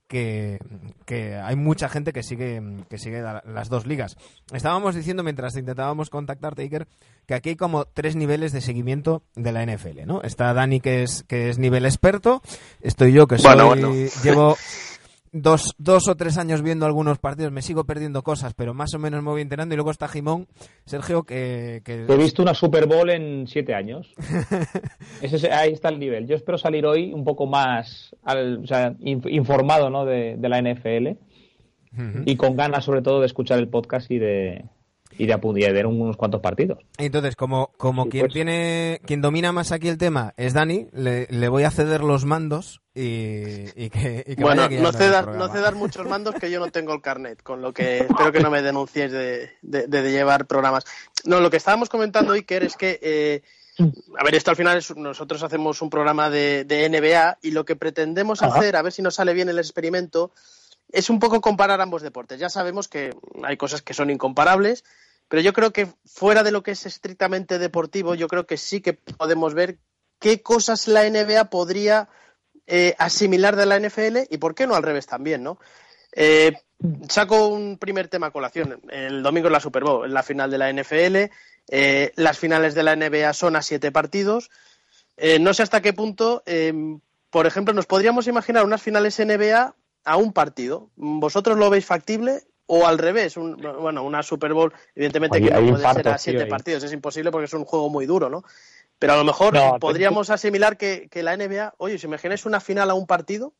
que, que hay mucha gente que sigue que sigue la- las dos ligas. Estábamos diciendo mientras intentábamos contactarte, Iker, que aquí hay como tres niveles de seguimiento de la NFL, ¿no? Está Dani que es que es nivel experto, estoy yo que soy Bueno, bueno. llevo dos, dos o tres años viendo algunos partidos, me sigo perdiendo cosas, pero más o menos me voy enterando. Y luego está Jimón, Sergio, que, que He visto una Super Bowl en siete años. Ese, es- ahí está el nivel. Yo espero salir hoy un poco más al- o sea, inf- informado ¿no? de, de la NFL y con ganas sobre todo de escuchar el podcast y de, y de, y de ver unos cuantos partidos. Entonces, como, como Sí, quien pues. tiene, quien domina más aquí el tema es Dani, le, le voy a ceder los mandos y, y que, y que Bueno, vaya no programa. no muchos mandos que yo no tengo el carnet, con lo que espero que no me denuncies de, de- de llevar programas. No, lo que estábamos comentando, Iker, es que, eh, a ver, esto al final es, nosotros hacemos un programa de, de NBA y lo que pretendemos Ajá. hacer, a ver si nos sale bien el experimento, es un poco comparar ambos deportes. Ya sabemos que hay cosas que son incomparables, pero yo creo que fuera de lo que es estrictamente deportivo, yo creo que sí que podemos ver qué cosas la NBA podría eh, asimilar de la NFL y por qué no al revés también, ¿no? Eh, saco un primer tema a colación. El domingo es la Super Bowl, la final de la NFL. eh, las finales de la NBA son a siete partidos. Eh, no sé hasta qué punto, eh, por ejemplo, nos podríamos imaginar unas finales NBA a un partido. ¿Vosotros lo veis factible? O al revés, un- bueno, una Super Bowl, evidentemente que no puede ser a siete tío, partidos, es imposible porque es un juego muy duro, ¿no? Pero a lo mejor No, pero- podríamos asimilar que, que la NBA, oye, ¿os imagináis una final a un partido?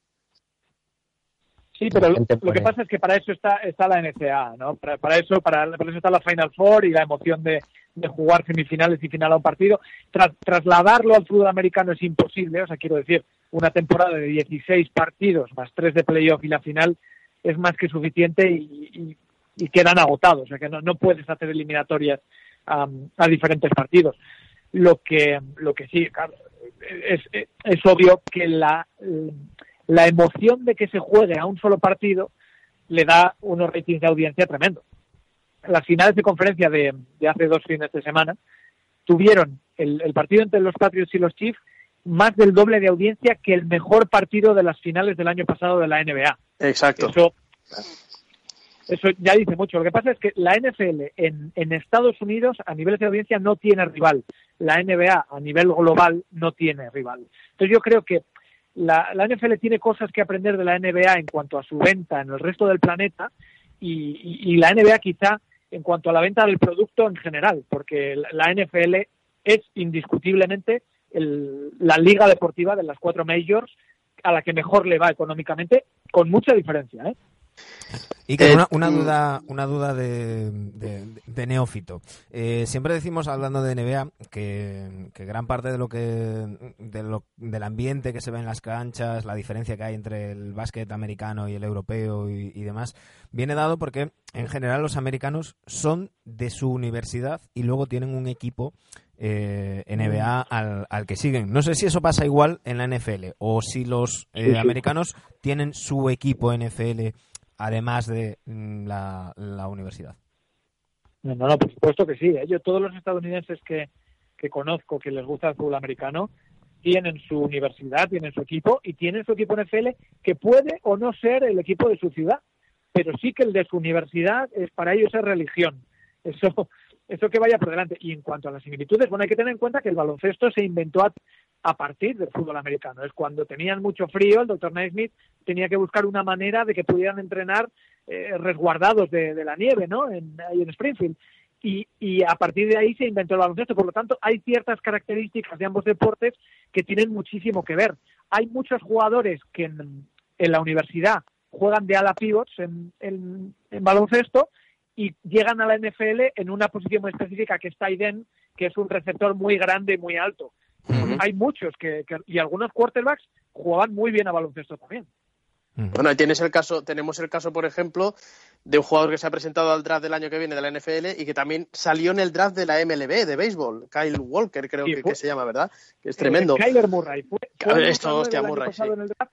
Sí, pero lo, que pasa es que para eso está, está la NCAA, ¿no? Para, para eso para, para eso está la Final Four y la emoción de, de jugar semifinales y final a un partido. Tras- trasladarlo al fútbol americano es imposible, o sea, quiero decir, una temporada de 16 partidos más tres de playoff y la final es más que suficiente y, quedan agotados, o sea que no, no puedes hacer eliminatorias a diferentes partidos. Lo que, lo que sí, claro, es, es obvio que la, la emoción de que se juegue a un solo partido le da unos ratings de audiencia tremendo. Las finales de conferencia de, de hace dos fines de semana tuvieron el, el partido entre los Patriots y los Chiefs más del doble de audiencia que el mejor partido de las finales del año pasado de la NBA. Exacto. Eso, eso ya dice mucho. Lo que pasa es que la NFL en, en Estados Unidos a niveles de audiencia no tiene rival. La NBA a nivel global no tiene rival. Entonces yo creo que la, la NFL tiene cosas que aprender de la NBA en cuanto a su venta en el resto del planeta y, y- y la NBA quizá en cuanto a la venta del producto en general, porque la, la NFL es indiscutiblemente el- la liga deportiva de las cuatro majors a la que mejor le va económicamente, con mucha diferencia. ¿eh? Y que Eh, una, una mm. duda, una duda de, de- de neófito. Eh, siempre decimos, hablando de NBA, que, que gran parte de lo que de lo- del ambiente que se ve en las canchas, la diferencia que hay entre el básquet americano y el europeo y, y demás, viene dado porque en general los americanos son de su universidad y luego tienen un equipo eh, NBA al, al que siguen. No sé si eso pasa igual en la NFL o si los eh, Sí, sí. americanos tienen su equipo NFL además de mm, la, la universidad. No, no, no, por supuesto que sí. ¿eh? Yo todos los estadounidenses que, que conozco que les gusta el fútbol americano tienen su universidad, tienen su equipo y tienen su equipo NFL que puede o no ser el equipo de su ciudad, pero sí que el de su universidad es para ellos es religión. Eso, eso que vaya por delante. Y en cuanto a las similitudes, bueno, hay que tener en cuenta que el baloncesto se inventó a, partir del fútbol americano. Es cuando tenían mucho frío, el doctor Naismith tenía que buscar una manera de que pudieran entrenar eh, resguardados de, la nieve, ¿no? En, en Springfield. Y, y a partir de ahí se inventó el baloncesto. Por lo tanto, hay ciertas características de ambos deportes que tienen muchísimo que ver. Hay muchos jugadores que en, la universidad juegan de ala pivots en- en baloncesto y llegan a la NFL en una posición muy específica que es end, que es un receptor muy grande y muy alto. Hay muchos que, que- y algunos quarterbacks jugaban muy bien a baloncesto también. Mm. Bueno, ahí tienes el caso, tenemos el caso, por ejemplo, de un jugador que se ha presentado al draft del año que viene de la NFL y que también salió en el draft de la MLB de béisbol, Kyle Walker creo Sí, que, fue- que se llama, ¿verdad? Que es tremendo. Eh, Kyler Murray fue, fue esto, hostia, Murray, sí. en el draft,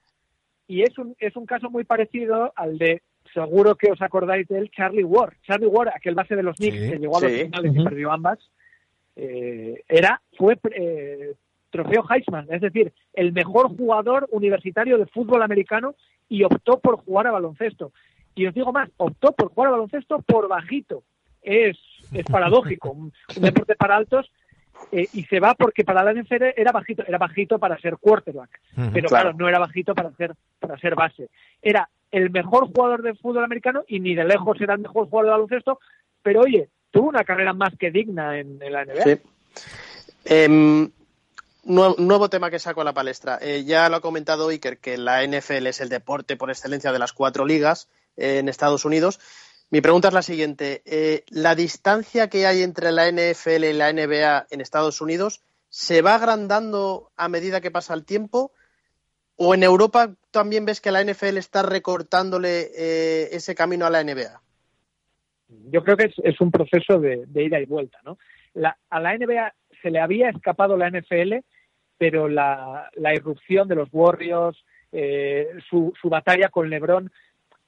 y es un, es un caso muy parecido al de, seguro que os acordáis de él, Charlie Ward. Charlie Ward, aquel base de los Knicks Sí. que llegó a los Sí. finales y perdió ambas, eh, era fue eh, trofeo Heisman, es decir, el mejor jugador universitario de fútbol americano y optó por jugar a baloncesto. Y os digo más, optó por jugar a baloncesto por bajito. Es, es paradójico, un, un deporte para altos eh, y se va porque para la NFL era bajito, era bajito para ser quarterback, pero Claro. claro, no era bajito para ser para ser base. Era el mejor jugador de fútbol americano y ni de lejos era el mejor jugador de baloncesto, pero oye, tuvo una carrera más que digna en, la NBA. Sí. Em, nuevo, nuevo tema que saco a la palestra. Eh, ya lo ha comentado Iker, que la NFL es el deporte por excelencia de las cuatro ligas eh, en Estados Unidos. Mi pregunta es la siguiente. Eh, ¿La distancia que hay entre la NFL y la NBA en Estados Unidos se va agrandando a medida que pasa el tiempo? ¿O en Europa también ves que la NFL está recortándole eh, ese camino a la NBA? Yo creo que es, un proceso de, ida y vuelta, ¿no? La- a la NBA se le había escapado la NFL, pero la, irrupción de los Warriors, eh, su, su batalla con LeBron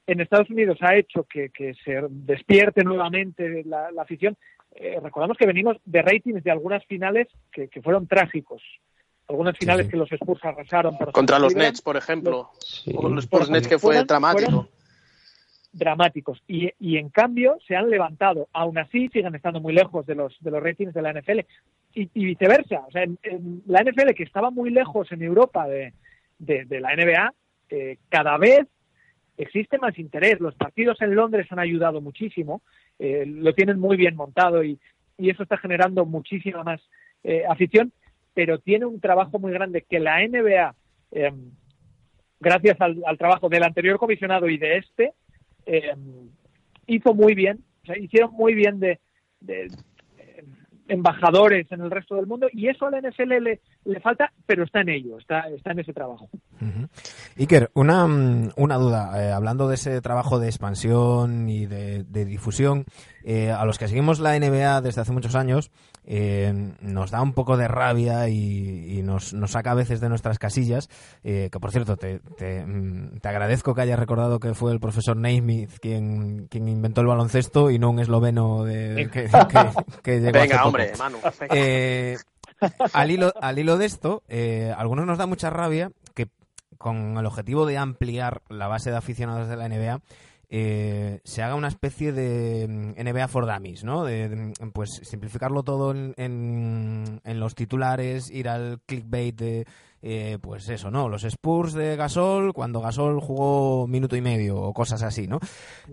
en Estados Unidos ha hecho que, se despierte nuevamente la, afición. Eh, recordamos que venimos de ratings de algunas finales que fueron trágicos. Algunas finales sí. que los Spurs arrasaron. Contra los Nets, por ejemplo. Sí. O los Spurs Nets que fue Fueron- dramático. fueron dramáticos y, y en cambio se han levantado aún así siguen estando muy lejos de los de los ratings de la NFL y, y viceversa o sea en, en la NFL que estaba muy lejos en Europa de, de, de la NBA eh, cada vez existe más interés los partidos en Londres han ayudado muchísimo eh, lo tienen muy bien montado y, y eso está generando muchísima más eh, afición pero tiene un trabajo muy grande que la NBA eh, gracias al, trabajo del anterior comisionado y de este eh, hizo muy bien, o sea, hicieron muy bien de, eh, embajadores en el resto del mundo y eso a la NFL le, falta, pero está en ello, está, está en ese trabajo. Iker, una, mm, una duda. eh, hablando de ese trabajo de expansión y de, de difusión, eh, a los que seguimos la NBA desde hace muchos años, eh, nos da un poco de rabia y, y nos, nos saca a veces de nuestras casillas. eh, que por cierto, te, te, mm, te agradezco que hayas recordado que fue el profesor Naismith quien, quien inventó el baloncesto y no un esloveno de, que, que- que llegó Venga, hombre, Manu. venga. Eh, al, hilo, al hilo de esto, eh, a algunos nos da mucha rabia que con el objetivo de ampliar la base de aficionados de la NBA, eh, se haga una especie de mm, NBA for Dummies, ¿no? De, de, pues simplificarlo todo en, en- en los titulares, ir al clickbait de, eh, pues eso, ¿no? Los Spurs de Gasol cuando Gasol jugó minuto y medio o cosas así, ¿no?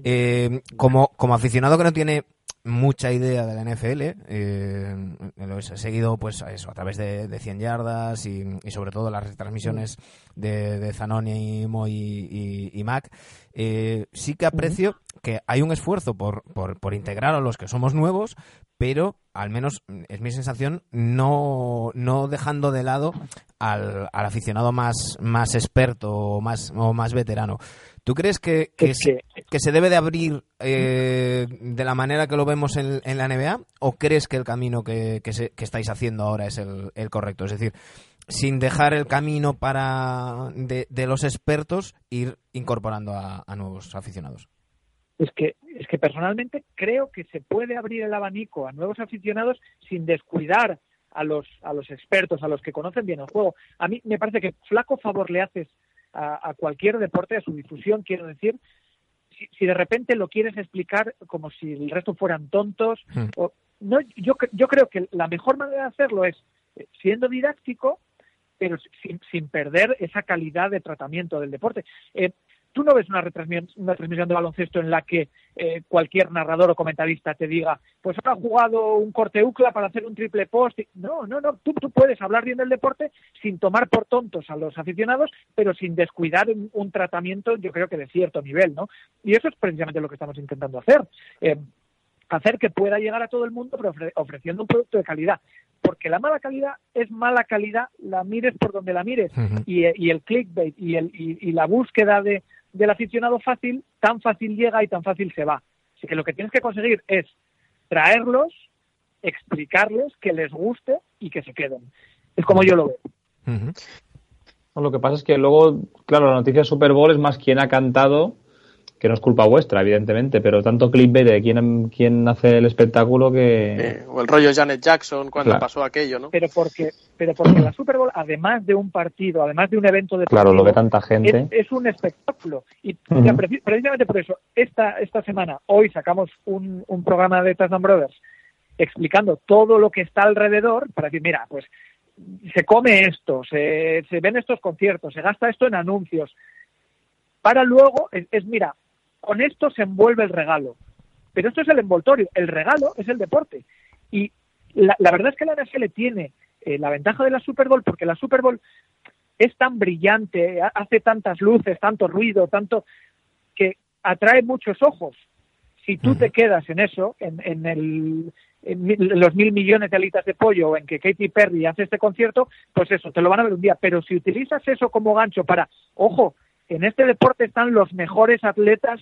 Eh, como, como aficionado que no tiene mucha idea de la NFL. eh, lo he seguido pues eso, a través de, de 100 yardas y, y sobre todo las retransmisiones de, de Zanonimo y, y, y Mac. Eh, sí que aprecio que hay un esfuerzo por, por, por integrar a los que somos nuevos, pero al menos es mi sensación no, no dejando de lado al, al aficionado más, más experto o más, o más veterano. ¿Tú crees que, que, Es se, que- que se debe de abrir eh, de la manera que lo vemos en, la NBA o crees que el camino que, se- que estáis haciendo ahora es el, correcto? Es decir, sin dejar el camino para de, los expertos, ir incorporando a, a nuevos aficionados. Es que, es que personalmente creo que se puede abrir el abanico a nuevos aficionados sin descuidar a los, a los expertos, a los que conocen bien el juego. A mí me parece que flaco favor le haces a, a cualquier deporte, a su difusión, quiero decir, si, si de repente lo quieres explicar como si el resto fueran tontos. Hmm. O, no, yo, yo creo que la mejor manera de hacerlo es eh, siendo didáctico, pero sin, sin perder esa calidad de tratamiento del deporte. Eh, tú no ves una retransmisión, una transmisión de baloncesto en la que eh, cualquier narrador o comentarista te diga, pues ahora ha jugado un corte UCLA para hacer un triple post. No, no, no. Tú, tú puedes hablar bien del deporte sin tomar por tontos a los aficionados, pero sin descuidar un, un tratamiento, yo creo que de cierto nivel, ¿no? Y eso es precisamente lo que estamos intentando hacer. Eh, hacer que pueda llegar a todo el mundo, pero ofre- ofreciendo un producto de calidad. Porque la mala calidad es mala calidad, la mires por donde la mires y, y el clickbait y, el, y, y la búsqueda de, del aficionado fácil, tan fácil llega y tan fácil se va. Así que lo que tienes que conseguir es traerlos, explicarles que les guste y que se queden. Es como yo lo veo. Lo que pasa es que luego, claro, la noticia Super Bowl es más quien ha cantado, que no es culpa vuestra, evidentemente, pero tanto clickbait de quién, quién hace el espectáculo que... Eh, o el rollo Janet Jackson cuando Claro. pasó aquello, ¿no? Pero porque, pero porque la Super Bowl, además de un partido, además de un evento de Claro, lo ve tanta gente. es, es un espectáculo. Y ya precisamente por eso, esta, esta semana, hoy sacamos un, un programa de Touchdown Brothers explicando todo lo que está alrededor para decir, mira, pues se come esto, se, se ven estos conciertos, se gasta esto en anuncios. Para luego, es, es, mira, con esto se envuelve el regalo. Pero esto es el envoltorio, el regalo es el deporte. Y la, la verdad es que la NFL tiene eh, la ventaja de la Super Bowl porque la Super Bowl es tan brillante, ha- hace tantas luces, tanto ruido, tanto que atrae muchos ojos. Si tú te quedas en eso, en, en el, en los mil millones de alitas de pollo o en que Katy Perry hace este concierto, pues eso, te lo van a ver un día. Pero si utilizas eso como gancho para, ojo, en este deporte están los mejores atletas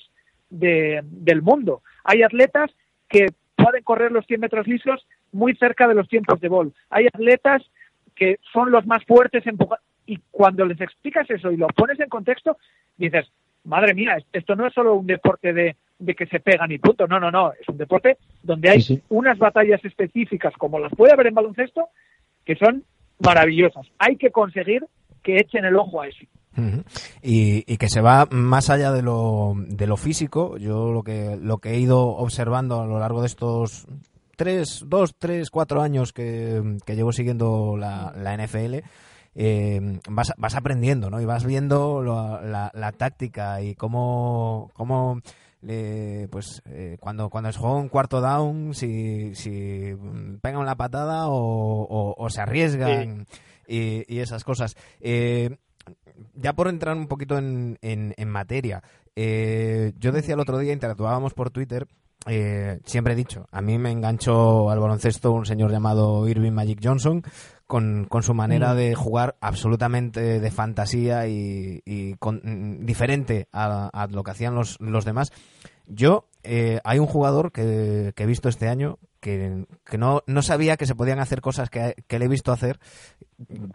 de- del mundo. Hay atletas que pueden correr los 100 metros lisos muy cerca de los tiempos de bol. Hay atletas que son los más fuertes empuja- y cuando les explicas eso y lo pones en contexto, dices, madre mía, esto no es solo un deporte de, de que se pegan y punto, no, no, no, es un deporte donde hay Sí, sí. unas batallas específicas como las puede haber en baloncesto que son maravillosas. Hay que conseguir que echen el ojo a eso. Y, y que se va más allá de lo, de lo físico. Yo lo que, lo que he ido observando a lo largo de estos tres, dos, tres, cuatro años que, que llevo siguiendo la, la NFL, eh, vas, vas aprendiendo, ¿no? Y vas viendo lo- la, la táctica y cómo, cómo pues eh, cuando, cuando es juego un cuarto down, si, si pegan una patada o, o- o se arriesgan y, y esas cosas. Eh, ya por entrar un poquito en, en- en materia, eh, yo decía el otro día, interactuábamos por Twitter, eh, siempre he dicho, a mí me enganchó al baloncesto un señor llamado Irving Magic Johnson con, con su manera Mm. de jugar absolutamente de fantasía y, y con- mm, diferente a, a lo que hacían los, los demás. Yo, eh, hay un jugador que, que he visto este año que, que no, no sabía que se podían hacer cosas que, que le he visto hacer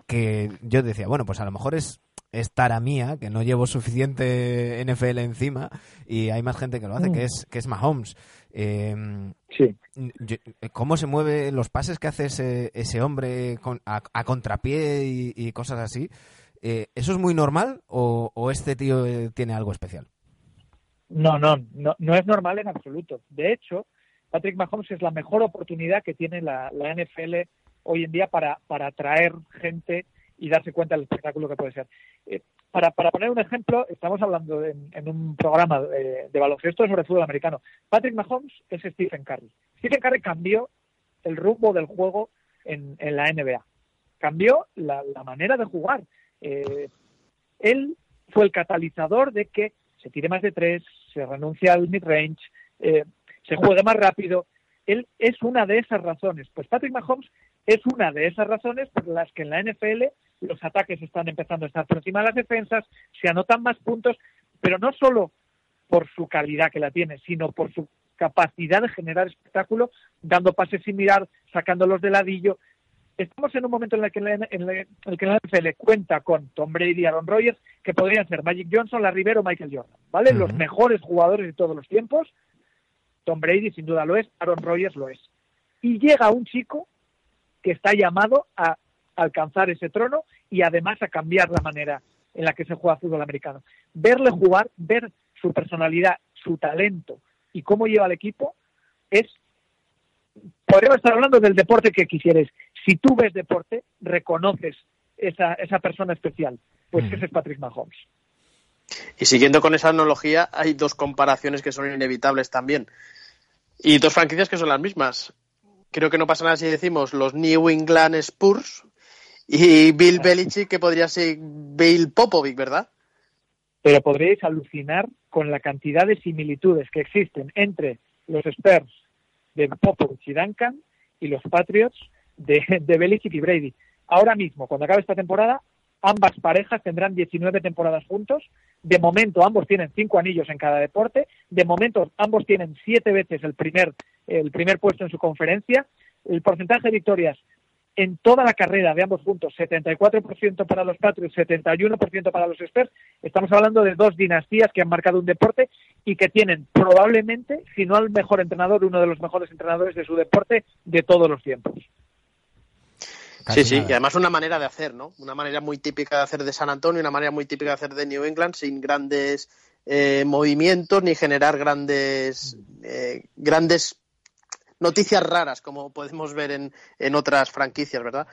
que yo decía, bueno, pues a lo mejor es, es tara mía, que no llevo suficiente NFL encima y hay más gente que lo hace, Mm. que es que es Mahomes. Eh, Sí. ¿Cómo se mueve los pases que hace ese, ese hombre con- a, a contrapié y, y cosas así? Eh, ¿Eso es muy normal o, o este tío eh, tiene algo especial? No, no, no, no es normal en absoluto. De hecho, Patrick Mahomes es la mejor oportunidad que tiene la, la NFL hoy en día para, para atraer gente y darse cuenta del espectáculo que puede ser. Eh, para, para poner un ejemplo, estamos hablando en, un programa de, de baloncesto sobre fútbol americano. Patrick Mahomes es Stephen Curry. Stephen Curry cambió el rumbo del juego en, en la NBA. Cambió la, la manera de jugar. Eh, él fue el catalizador de que se tire más de tres, se renuncia al mid-range, eh, se juegue más rápido. Él es una de esas razones. Pues Patrick Mahomes es una de esas razones por las que en la NFL los ataques están empezando a estar por encima de las defensas, se anotan más puntos, pero no solo por su calidad que la tiene, sino por su capacidad de generar espectáculo, dando pases sin mirar, sacándolos de ladillo. Estamos en un momento en el que la, en la- en el que la NFL cuenta con Tom Brady y Aaron Rodgers, que podrían ser Magic Johnson, Larry Bird o Michael Jordan, ¿vale? Los mejores jugadores de todos los tiempos. Tom Brady sin duda lo es, Aaron Rodgers lo es. Y llega un chico que está llamado a alcanzar ese trono y además a cambiar la manera en la que se juega fútbol americano. Verle jugar, ver su personalidad, su talento y cómo lleva al equipo es podríamos estar hablando del deporte que quisieres. Si tú ves deporte, reconoces esa, esa persona especial. Pues Mm. ese es Patrick Mahomes. Y siguiendo con esa analogía, hay dos comparaciones que son inevitables también. Y dos franquicias que son las mismas. Creo que no pasa nada si decimos los New England Spurs y Bill Belichick, que podría ser Bill Popovic, ¿verdad? Pero podréis alucinar con la cantidad de similitudes que existen entre los Spurs de Popovich y Duncan y los Patriots de, de Belichick y Brady. Ahora mismo, cuando acabe esta temporada, ambas parejas tendrán 19 temporadas juntos. De momento, ambos tienen cinco anillos en cada deporte. De momento, ambos tienen siete veces el primer, el primer puesto en su conferencia. El porcentaje de victorias en toda la carrera de ambos juntos, 74% para los Patriots, 71% para los Spurs. Estamos hablando de dos dinastías que han marcado un deporte y que tienen probablemente, si no al mejor entrenador, uno de los mejores entrenadores de su deporte de todos los tiempos. Casi sí, sí, y además una manera de hacer, ¿no? Una manera muy típica de hacer de San Antonio, una manera muy típica de hacer de New England, sin grandes eh, movimientos ni generar grandes, eh, grandes noticias raras, como podemos ver en, en otras franquicias, ¿verdad?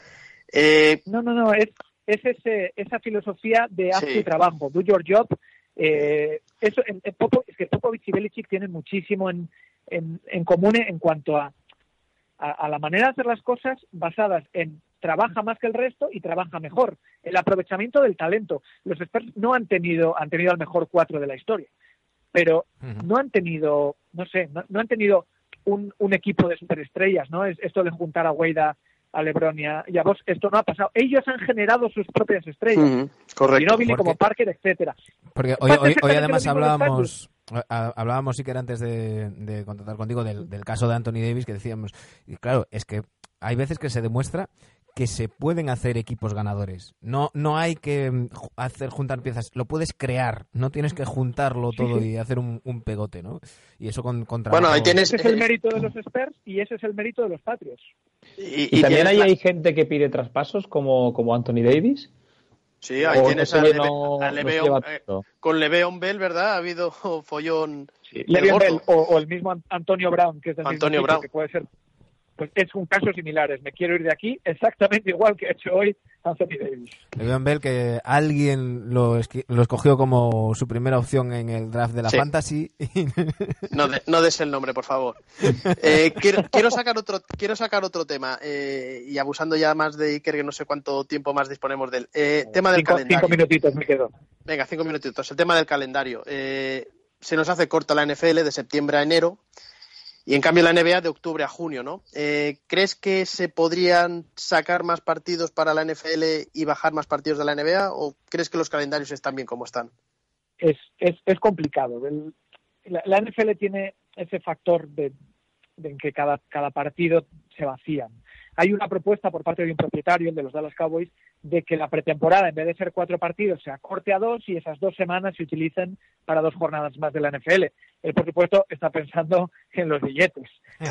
Eh, No, no, no, es, es ese, esa filosofía de haz Sí. tu trabajo, do your job. Eh, eso, en, en Popo- es que Popovich y Belichick tienen muchísimo en, en, en común en cuanto a, a, a la manera de hacer las cosas basadas en trabaja más que el resto y trabaja mejor. El aprovechamiento del talento. Los Spurs no han tenido, han tenido al mejor cuatro de la historia, pero no han tenido, no sé, no, no han tenido un, un equipo de superestrellas, ¿no? Es esto de juntar a Wade a, LeBron y a, y a Bosh, esto no ha pasado. Ellos han generado sus propias estrellas. ujú, correcto. Ginóbili Porque- como Parker, etcétera. Porque hoy, hoy, además hablábamos, hablábamos sí que era antes de, de contactar contigo del, del caso de Anthony Davis que decíamos, y claro, es que hay veces que se demuestra que se pueden hacer equipos ganadores. No, no hay que mm, hacer juntar piezas, lo puedes crear, no tienes que juntarlo Sí, todo sí. y hacer un, un pegote, ¿no? Y eso con, con Bueno, ahí tienes- Ese es el mérito de los Spurs y ese es el mérito de los Patriots. Y, Y, también ahí la- hay gente que pide traspasos como, como Anthony Davis. Sí, ahí o tienes no a Leve- no- Le'Veon, eh, con Le'Veon Bell, ¿verdad? Ha habido follón. Le'Veon gordo. Bell o, o el mismo An- Antonio Brown, que es del mismo Antonio sitio, Brown. que puede ser, pues es un caso similar. Es, me quiero ir de aquí exactamente igual que ha hecho hoy Anthony Davis. Le'Veon Bell que alguien lo, lo escogió como su primera opción en el draft de la Sí. Fantasy No, de- no des el nombre, por favor. Eh, quiero, quiero sacar otro, quiero sacar otro tema eh, y abusando ya más de Iker, que no sé cuánto tiempo más disponemos del eh, tema del cinco, calendario. cinco minutitos me quedo. Venga, cinco minutitos. El tema del calendario. Eh, se nos hace corta la NFL de septiembre a enero y en cambio la NBA de octubre a junio, ¿no? Eh, ¿Crees que se podrían sacar más partidos para la NFL y bajar más partidos de la NBA o crees que los calendarios están bien como están? es, es, es complicado. La, la NFL tiene ese factor de, de en que cada, cada partido se vacían. Hay una propuesta por parte de un propietario, el de los Dallas Cowboys, de que la pretemporada, en vez de ser cuatro partidos, se acorte a dos y esas dos semanas se utilicen para dos jornadas más de la NFL. Él, por supuesto, está pensando en los billetes.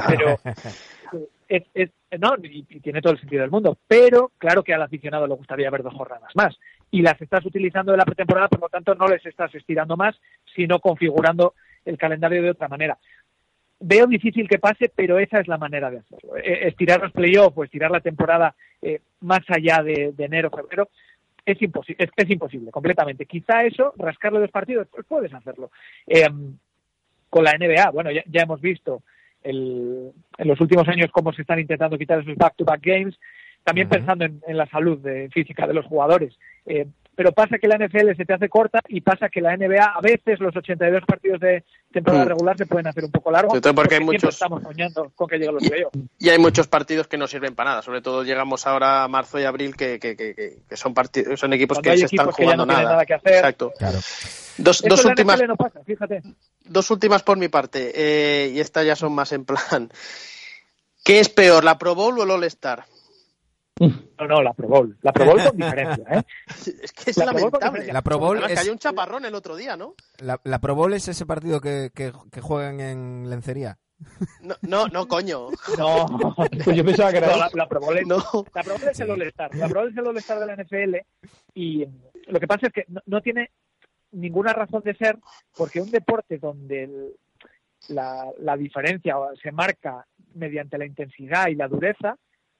Pero es, es- no, y, y tiene todo el sentido del mundo. Pero claro que al aficionado le gustaría ver dos jornadas más. Y las estás utilizando de la pretemporada, por lo tanto no les estás estirando más, sino configurando el calendario de otra manera. Veo difícil que pase, pero esa es la manera de hacerlo. Eh, Estirar los playoffs o estirar la temporada eh, más allá de, de enero, febrero, es imposible, es, es imposible, completamente. Quizá eso, rascarle dos partidos, pues puedes hacerlo. Eh, con la NBA, bueno, ya, ya hemos visto el- en los últimos años cómo se están intentando quitar esos back-to-back games, también pensando en, en la salud de- física de los jugadores. Eh, pero pasa que la NFL se te hace corta y pasa que la NBA a veces los 82 partidos de temporada Mm. regular se pueden hacer un poco largos. Sobre todo porque hay muchos- estamos soñando con que lleguen los playoffs. Y hay muchos partidos que no sirven para nada. Sobre todo llegamos ahora a marzo y abril que, que, que, que- que son partidos, son equipos Cuando que se están equipos que ya jugando no tienen nada. nada que hacer. Exacto. Claro. Dos, dos últimas, no pasa, dos últimas por mi parte. eh, y estas ya son más en plan. ¿Qué es peor, la Pro Bowl o el All Star? No, no, la Pro Bowl. La Pro Bowl con diferencia, ¿eh? Es que es La lamentable. La Pro Bowl Además, que es- hay un chaparrón el otro día, ¿no? La, la Pro Bowl es ese partido que, que, que juegan en lencería. No, no, no coño. No, Pues yo pensaba que era no, la, la Pro Bowl es, No. la Pro Bowl es el All-Star. La Pro Bowl es el All-Star de la NFL y lo que pasa es que no, no tiene ninguna razón de ser porque un deporte donde el- la, la diferencia se marca mediante la intensidad y la dureza,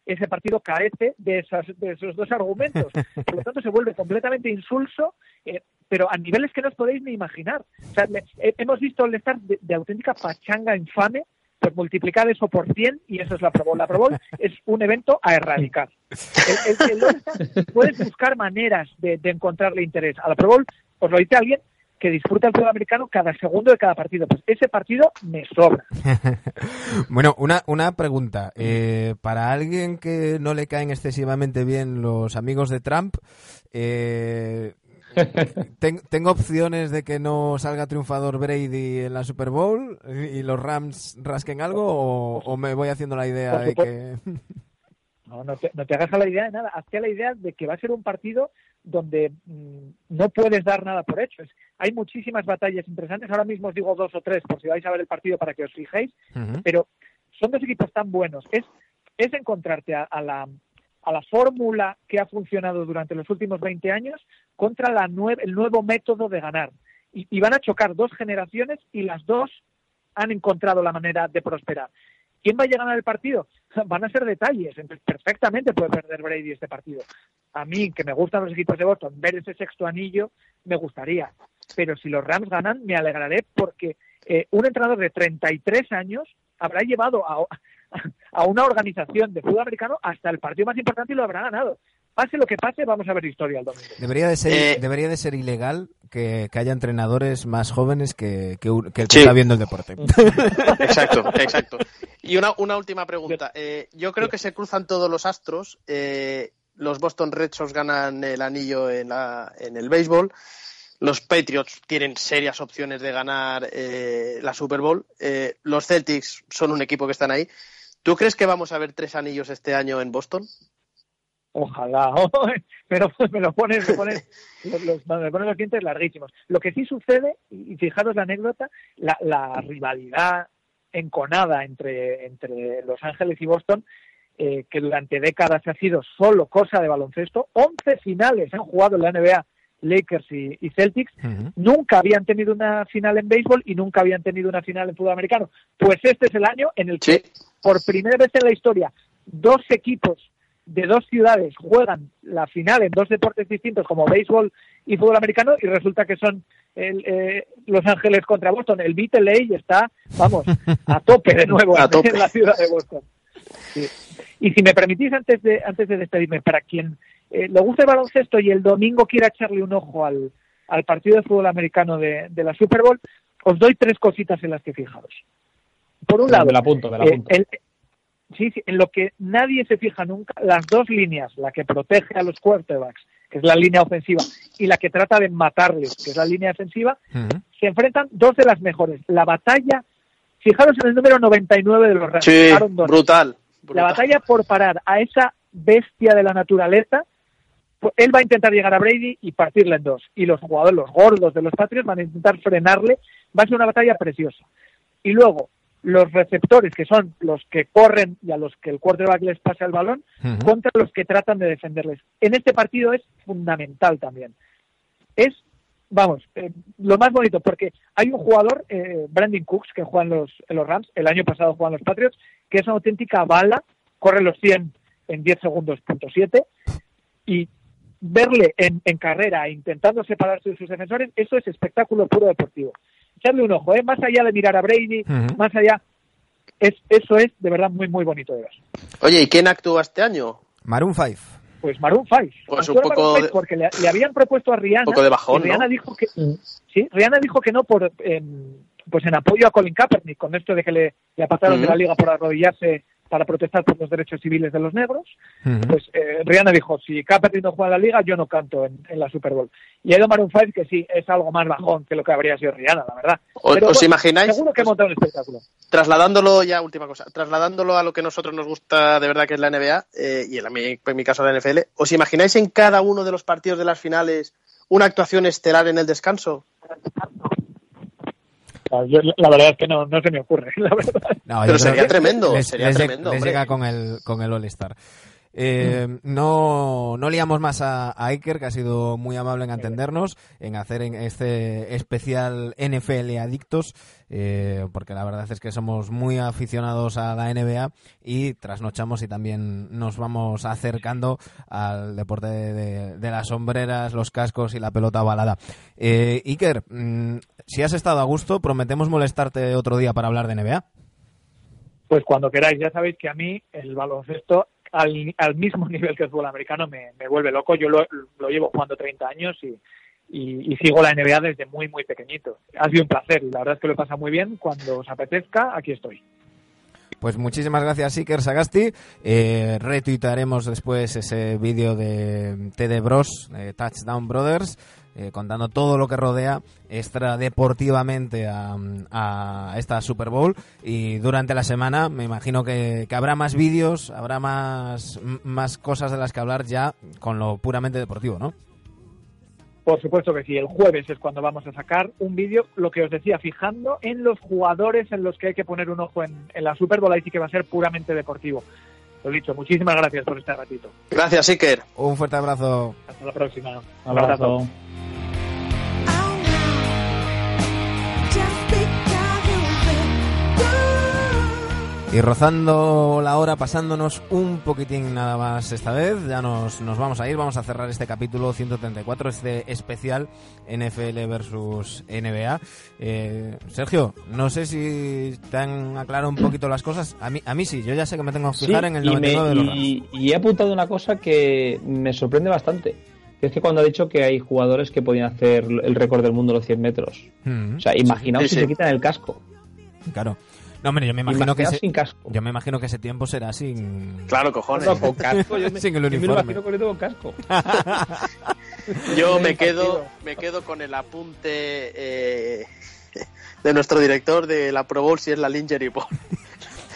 ese partido carece de, esas, de esos dos argumentos. Por lo tanto, se vuelve completamente insulso, eh, pero a niveles que no os podéis ni imaginar. O sea, le- eh, hemos visto el estar de, de auténtica pachanga infame, pues multiplicar eso por 100 y eso es la Pro Bowl. La Pro Bowl es un evento a erradicar. El, el- el puedes buscar maneras de, de encontrarle interés. A la Pro Bowl, os lo dice alguien que disfruta el fútbol americano cada segundo de cada partido. Pues ese partido me sobra. Bueno, una, una pregunta. Eh, para alguien que no le caen excesivamente bien los amigos de Trump, eh, ten- ¿tengo opciones de que no salga triunfador Brady en la Super Bowl y los Rams rasquen algo o, o me voy haciendo la idea de que... No, no te, no te hagas a la idea de nada. Hazte a la idea de que va a ser un partido donde mm, no puedes dar nada por hecho. Es- hay muchísimas batallas interesantes. Ahora mismo os digo dos o tres por si vais a ver el partido para que os fijéis. Pero son dos equipos tan buenos. Es, es encontrarte a, a la, a la fórmula que ha funcionado durante los últimos 20 años contra la nue- el nuevo método de ganar. Y, y van a chocar dos generaciones y las dos han encontrado la manera de prosperar. ¿Quién va a ganar el partido? Van a ser detalles. Entonces, perfectamente puede perder Brady este partido. A mí, que me gustan los equipos de Boston, ver ese sexto anillo me gustaría. Pero si los Rams ganan, me alegraré porque eh, un entrenador de 33 años habrá llevado a, a una organización de fútbol americano hasta el partido más importante y lo habrá ganado. Pase lo que pase, vamos a ver historia el domingo. Debería de ser, Eh, debería de ser ilegal que, que haya entrenadores más jóvenes que, que, el que Sí. está viendo el deporte. Exacto, exacto. Y una, una última pregunta. Eh, yo creo que se cruzan todos los astros. Eh, los Boston Red Sox ganan el anillo en, la- en el béisbol. Los Patriots tienen serias opciones de ganar eh, la Super Bowl. Eh, los Celtics son un equipo que están ahí. ¿Tú crees que vamos a ver tres anillos este año en Boston? Ojalá. Pero me lo pones, me pones, los, los- me pones los dientes larguísimos. Lo que sí sucede, y fijaros la anécdota, la, la rivalidad enconada entre, entre Los Ángeles y Boston, eh, que durante décadas ha sido solo cosa de baloncesto. 11 finales han jugado en la NBA Lakers y, y Celtics. Nunca habían tenido una final en béisbol y nunca habían tenido una final en fútbol americano. Pues este es el año en el que Sí. por primera vez en la historia dos equipos de dos ciudades juegan la final en dos deportes distintos como béisbol y fútbol americano y resulta que son el, eh, Los Ángeles contra Boston. El Beat LA está, vamos, a tope de nuevo A tope. en la ciudad de Boston. Sí. Y si me permitís, antes de, antes de despedirme, para quien eh, le guste el baloncesto y el domingo quiera echarle un ojo al, al partido de fútbol americano de, de la Super Bowl, os doy tres cositas en las que fijaros. Por un lado, Me la apunto, me la eh, el- sí, sí, en lo que nadie se fija nunca, las dos líneas, la que protege a los quarterbacks, que es la línea ofensiva, y la que trata de matarles, que es la línea defensiva, se enfrentan dos de las mejores. La batalla, fijaros en el número 99 de los Rams, Sí, Aaron Donald. brutal. La brutal. batalla por parar a esa bestia de la naturaleza, pues él va a intentar llegar a Brady y partirla en dos. Y los jugadores, los gordos de los Patriots, van a intentar frenarle. Va a ser una batalla preciosa. Y luego, los receptores, que son los que corren y a los que el quarterback les pasa el balón, contra los que tratan de defenderles. En este partido es fundamental también. Es vamos, eh, lo más bonito, porque hay un jugador, eh, Brandon Cooks, que juega en los, en los Rams, el año pasado juega en los Patriots, que es una auténtica bala, corre los 100 en 10 segundos, punto 7, y verle en, en carrera intentando separarse de sus defensores, eso es espectáculo puro deportivo. Echarle un ojo, ¿eh? más allá de mirar a Brady, más allá, es, eso es de verdad muy, muy bonito de ver. Oye, ¿y quién actúa este año? Maroon 5. Pues Maroon 5. Pues un poco Maroon 5 de- porque le, le habían propuesto a Rihanna. poco de bajón, y Rihanna ¿no? dijo que sí, Rihanna dijo que no por en, pues en apoyo a Colin Kaepernick con esto de que le, le apartaron de la liga por arrodillarse para protestar por los derechos civiles de los negros. Ujú. Pues eh, Rihanna dijo, si Kaepernick no juega la liga, yo no canto en, en la Super Bowl. Y ha ido Maroon 5 que sí, es algo más bajón que lo que habría sido Rihanna, la verdad. ¿Os, Pero, os bueno, imagináis? Seguro que ha montado un espectáculo. Trasladándolo, ya última cosa, trasladándolo a lo que a nosotros nos gusta de verdad que es la NBA eh, y en, la- en mi caso la NFL, ¿os imagináis en cada uno de los partidos de las finales una actuación estelar en el descanso? Yo- la verdad es que no, no se me ocurre, la verdad. No, Pero sería tremendo, les- sería les lleg- tremendo, les hombre. llega con el, con el All-Star. Eh, no, no liamos más a, a Iker, que ha sido muy amable en atendernos, en hacer en este especial NFL Adictos, eh, porque la verdad es que somos muy aficionados a la NBA y trasnochamos y también nos vamos acercando al deporte de, las sombreras, los cascos y la pelota balada. Eh, Iker, mm, si has estado a gusto, prometemos molestarte otro día para hablar de NBA. Pues cuando queráis, ya sabéis que a mí el baloncesto al, mismo nivel que el fútbol americano me, vuelve loco. Yo lo, lo llevo jugando 30 años y, y, sigo la NBA desde muy, muy pequeñito. Ha sido un placer y la verdad es que lo pasa muy bien. Cuando os apetezca, aquí estoy. Pues muchísimas gracias, Iker Sagasti. Eh, retuitaremos después ese vídeo de TD Bros, eh, Touchdown Brothers, eh, contando todo lo que rodea extradeportivamente a, a esta Super Bowl. Y durante la semana me imagino que, que habrá más vídeos, habrá más, más cosas de las que hablar ya con lo puramente deportivo, ¿no? Por supuesto que sí, el jueves es cuando vamos a sacar un vídeo, lo que os decía, fijando en los jugadores en los que hay que poner un ojo en, en la Super Bowl, ahí sí que va a ser puramente deportivo. Lo dicho, muchísimas gracias por este ratito. Gracias, Iker. Un fuerte abrazo. Hasta la próxima. Un Un abrazo. Y rozando la hora, pasándonos un poquitín nada más esta vez, ya nos, nos vamos a ir, vamos a cerrar este capítulo 134, este especial NFL versus NBA. Eh, Sergio, no sé si te han aclarado un poquito las cosas, a mí, a mí sí, yo ya sé que me tengo que Sí, fijar en el y, me- 99 de los Rams. y- y he apuntado una cosa que me sorprende bastante. Que es que cuando ha dicho que hay jugadores que podían hacer el récord del mundo los 100 metros. Mm, O sea, imaginaos Sí, si sí. se quitan el casco. claro. No, hombre, yo me imagino que ese, sin casco. yo me imagino que ese tiempo será sin... Claro, cojones. No, con casco. Yo me, Sin el yo me uniforme. imagino corriendo con casco. Yo me quedo, me quedo con el apunte eh, de nuestro director de la Pro Bowl si es la Lingerie Bowl.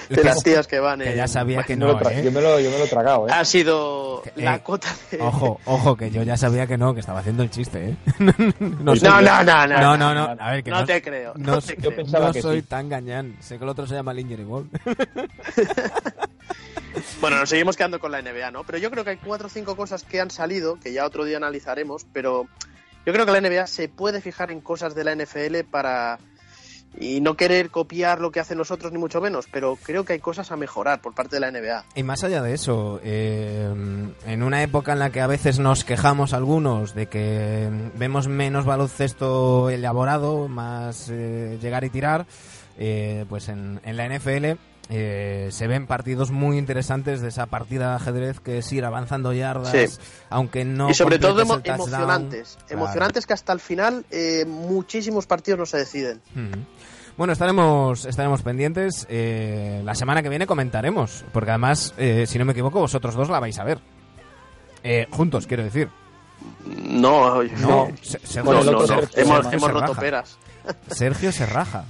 De las tías que van Que en- ya sabía que Yo me no, lo tra- ¿eh? yo, me lo, yo me lo he tragado, ¿eh? Ha sido Que, la eh, cota de... Ojo, ojo, que yo ya sabía que no, que estaba haciendo el chiste, ¿eh? no, No, no, no, no, no, no, no, a ver, que no no, te creo. no, No te yo creo. pensaba no que soy sí. tan gañán. Sé que el otro se llama Lingerie Ball. Bueno, nos seguimos quedando con la NBA, ¿no? Pero yo creo que hay cuatro o cinco cosas que han salido, que ya otro día analizaremos, pero yo creo que la NBA se puede fijar en cosas de la NFL para... Y no querer copiar lo que hacen los otros, ni mucho menos, pero creo que hay cosas a mejorar por parte de la NBA. Y más allá de eso, eh, en una época en la que a veces nos quejamos algunos de que vemos menos baloncesto elaborado, más eh, llegar y tirar, eh, pues en, en la NFL eh, se ven partidos muy interesantes de esa partida de ajedrez que es ir avanzando yardas, Sí. aunque no y sobre todo emo- emocionantes. Claro. Emocionantes que hasta el final eh, muchísimos partidos no se deciden. Bueno, estaremos, estaremos pendientes. Eh, la semana que viene comentaremos, porque además, si no me equivoco, vosotros dos la vais a ver. Eh, juntos, quiero decir. No, No, no, no, Hemos, hemos roto raja. peras. Sergio se raja.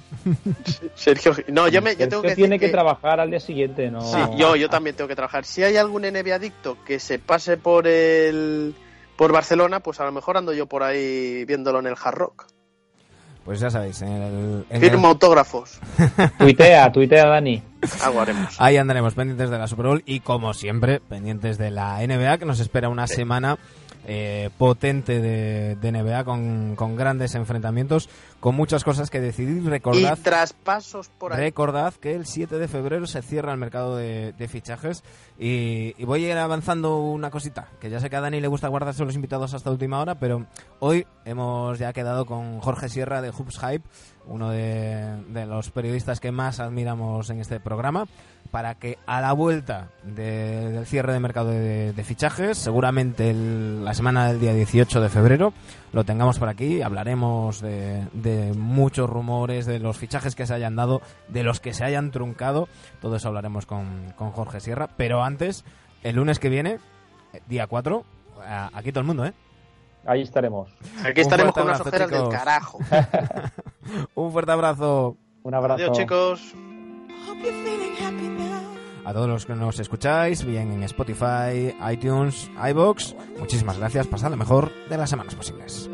Sergio, no, yo, me, yo Sergio tengo que decir tiene que, que- trabajar al día siguiente, ¿no? Sí, yo, yo también tengo que trabajar. Si hay algún NBA adicto que se pase por el por Barcelona, pues a lo mejor ando yo por ahí viéndolo en el Hard Rock. Pues ya sabéis, en el, en Firmo el- autógrafos. Tuitea, tuitea, Dani. Algo haremos. ahí andaremos pendientes de la Super Bowl y como siempre, pendientes de la NBA que nos espera una semana eh, potente de, de NBA con, con grandes enfrentamientos, con muchas cosas que decidir. Y Recordad, traspasos por ahí. recordad que el 7 de febrero se cierra el mercado de, de fichajes y, y voy a ir avanzando una cosita, que ya sé que a Dani le gusta guardarse los invitados hasta última hora, pero hoy hemos ya quedado con Jorge Sierra de Hoops Hype, uno de, de los periodistas que más admiramos en este programa, para que a la vuelta de- del cierre de mercado de, de fichajes, seguramente el- la semana del día 18 de febrero, lo tengamos por aquí, hablaremos de, de muchos rumores, de los fichajes que se hayan dado, de los que se hayan truncado, todo eso hablaremos con, con Jorge Sierra, pero antes, el lunes que viene, día 4, a- aquí todo el mundo, ¿eh? Ahí estaremos. Aquí estaremos con unas abrazo, ojeras del carajo. Un fuerte abrazo Un abrazo. Adiós, chicos. A todos los que nos escucháis, bien en Spotify, iTunes, iBox, muchísimas gracias. Pasad lo mejor de las semanas posibles.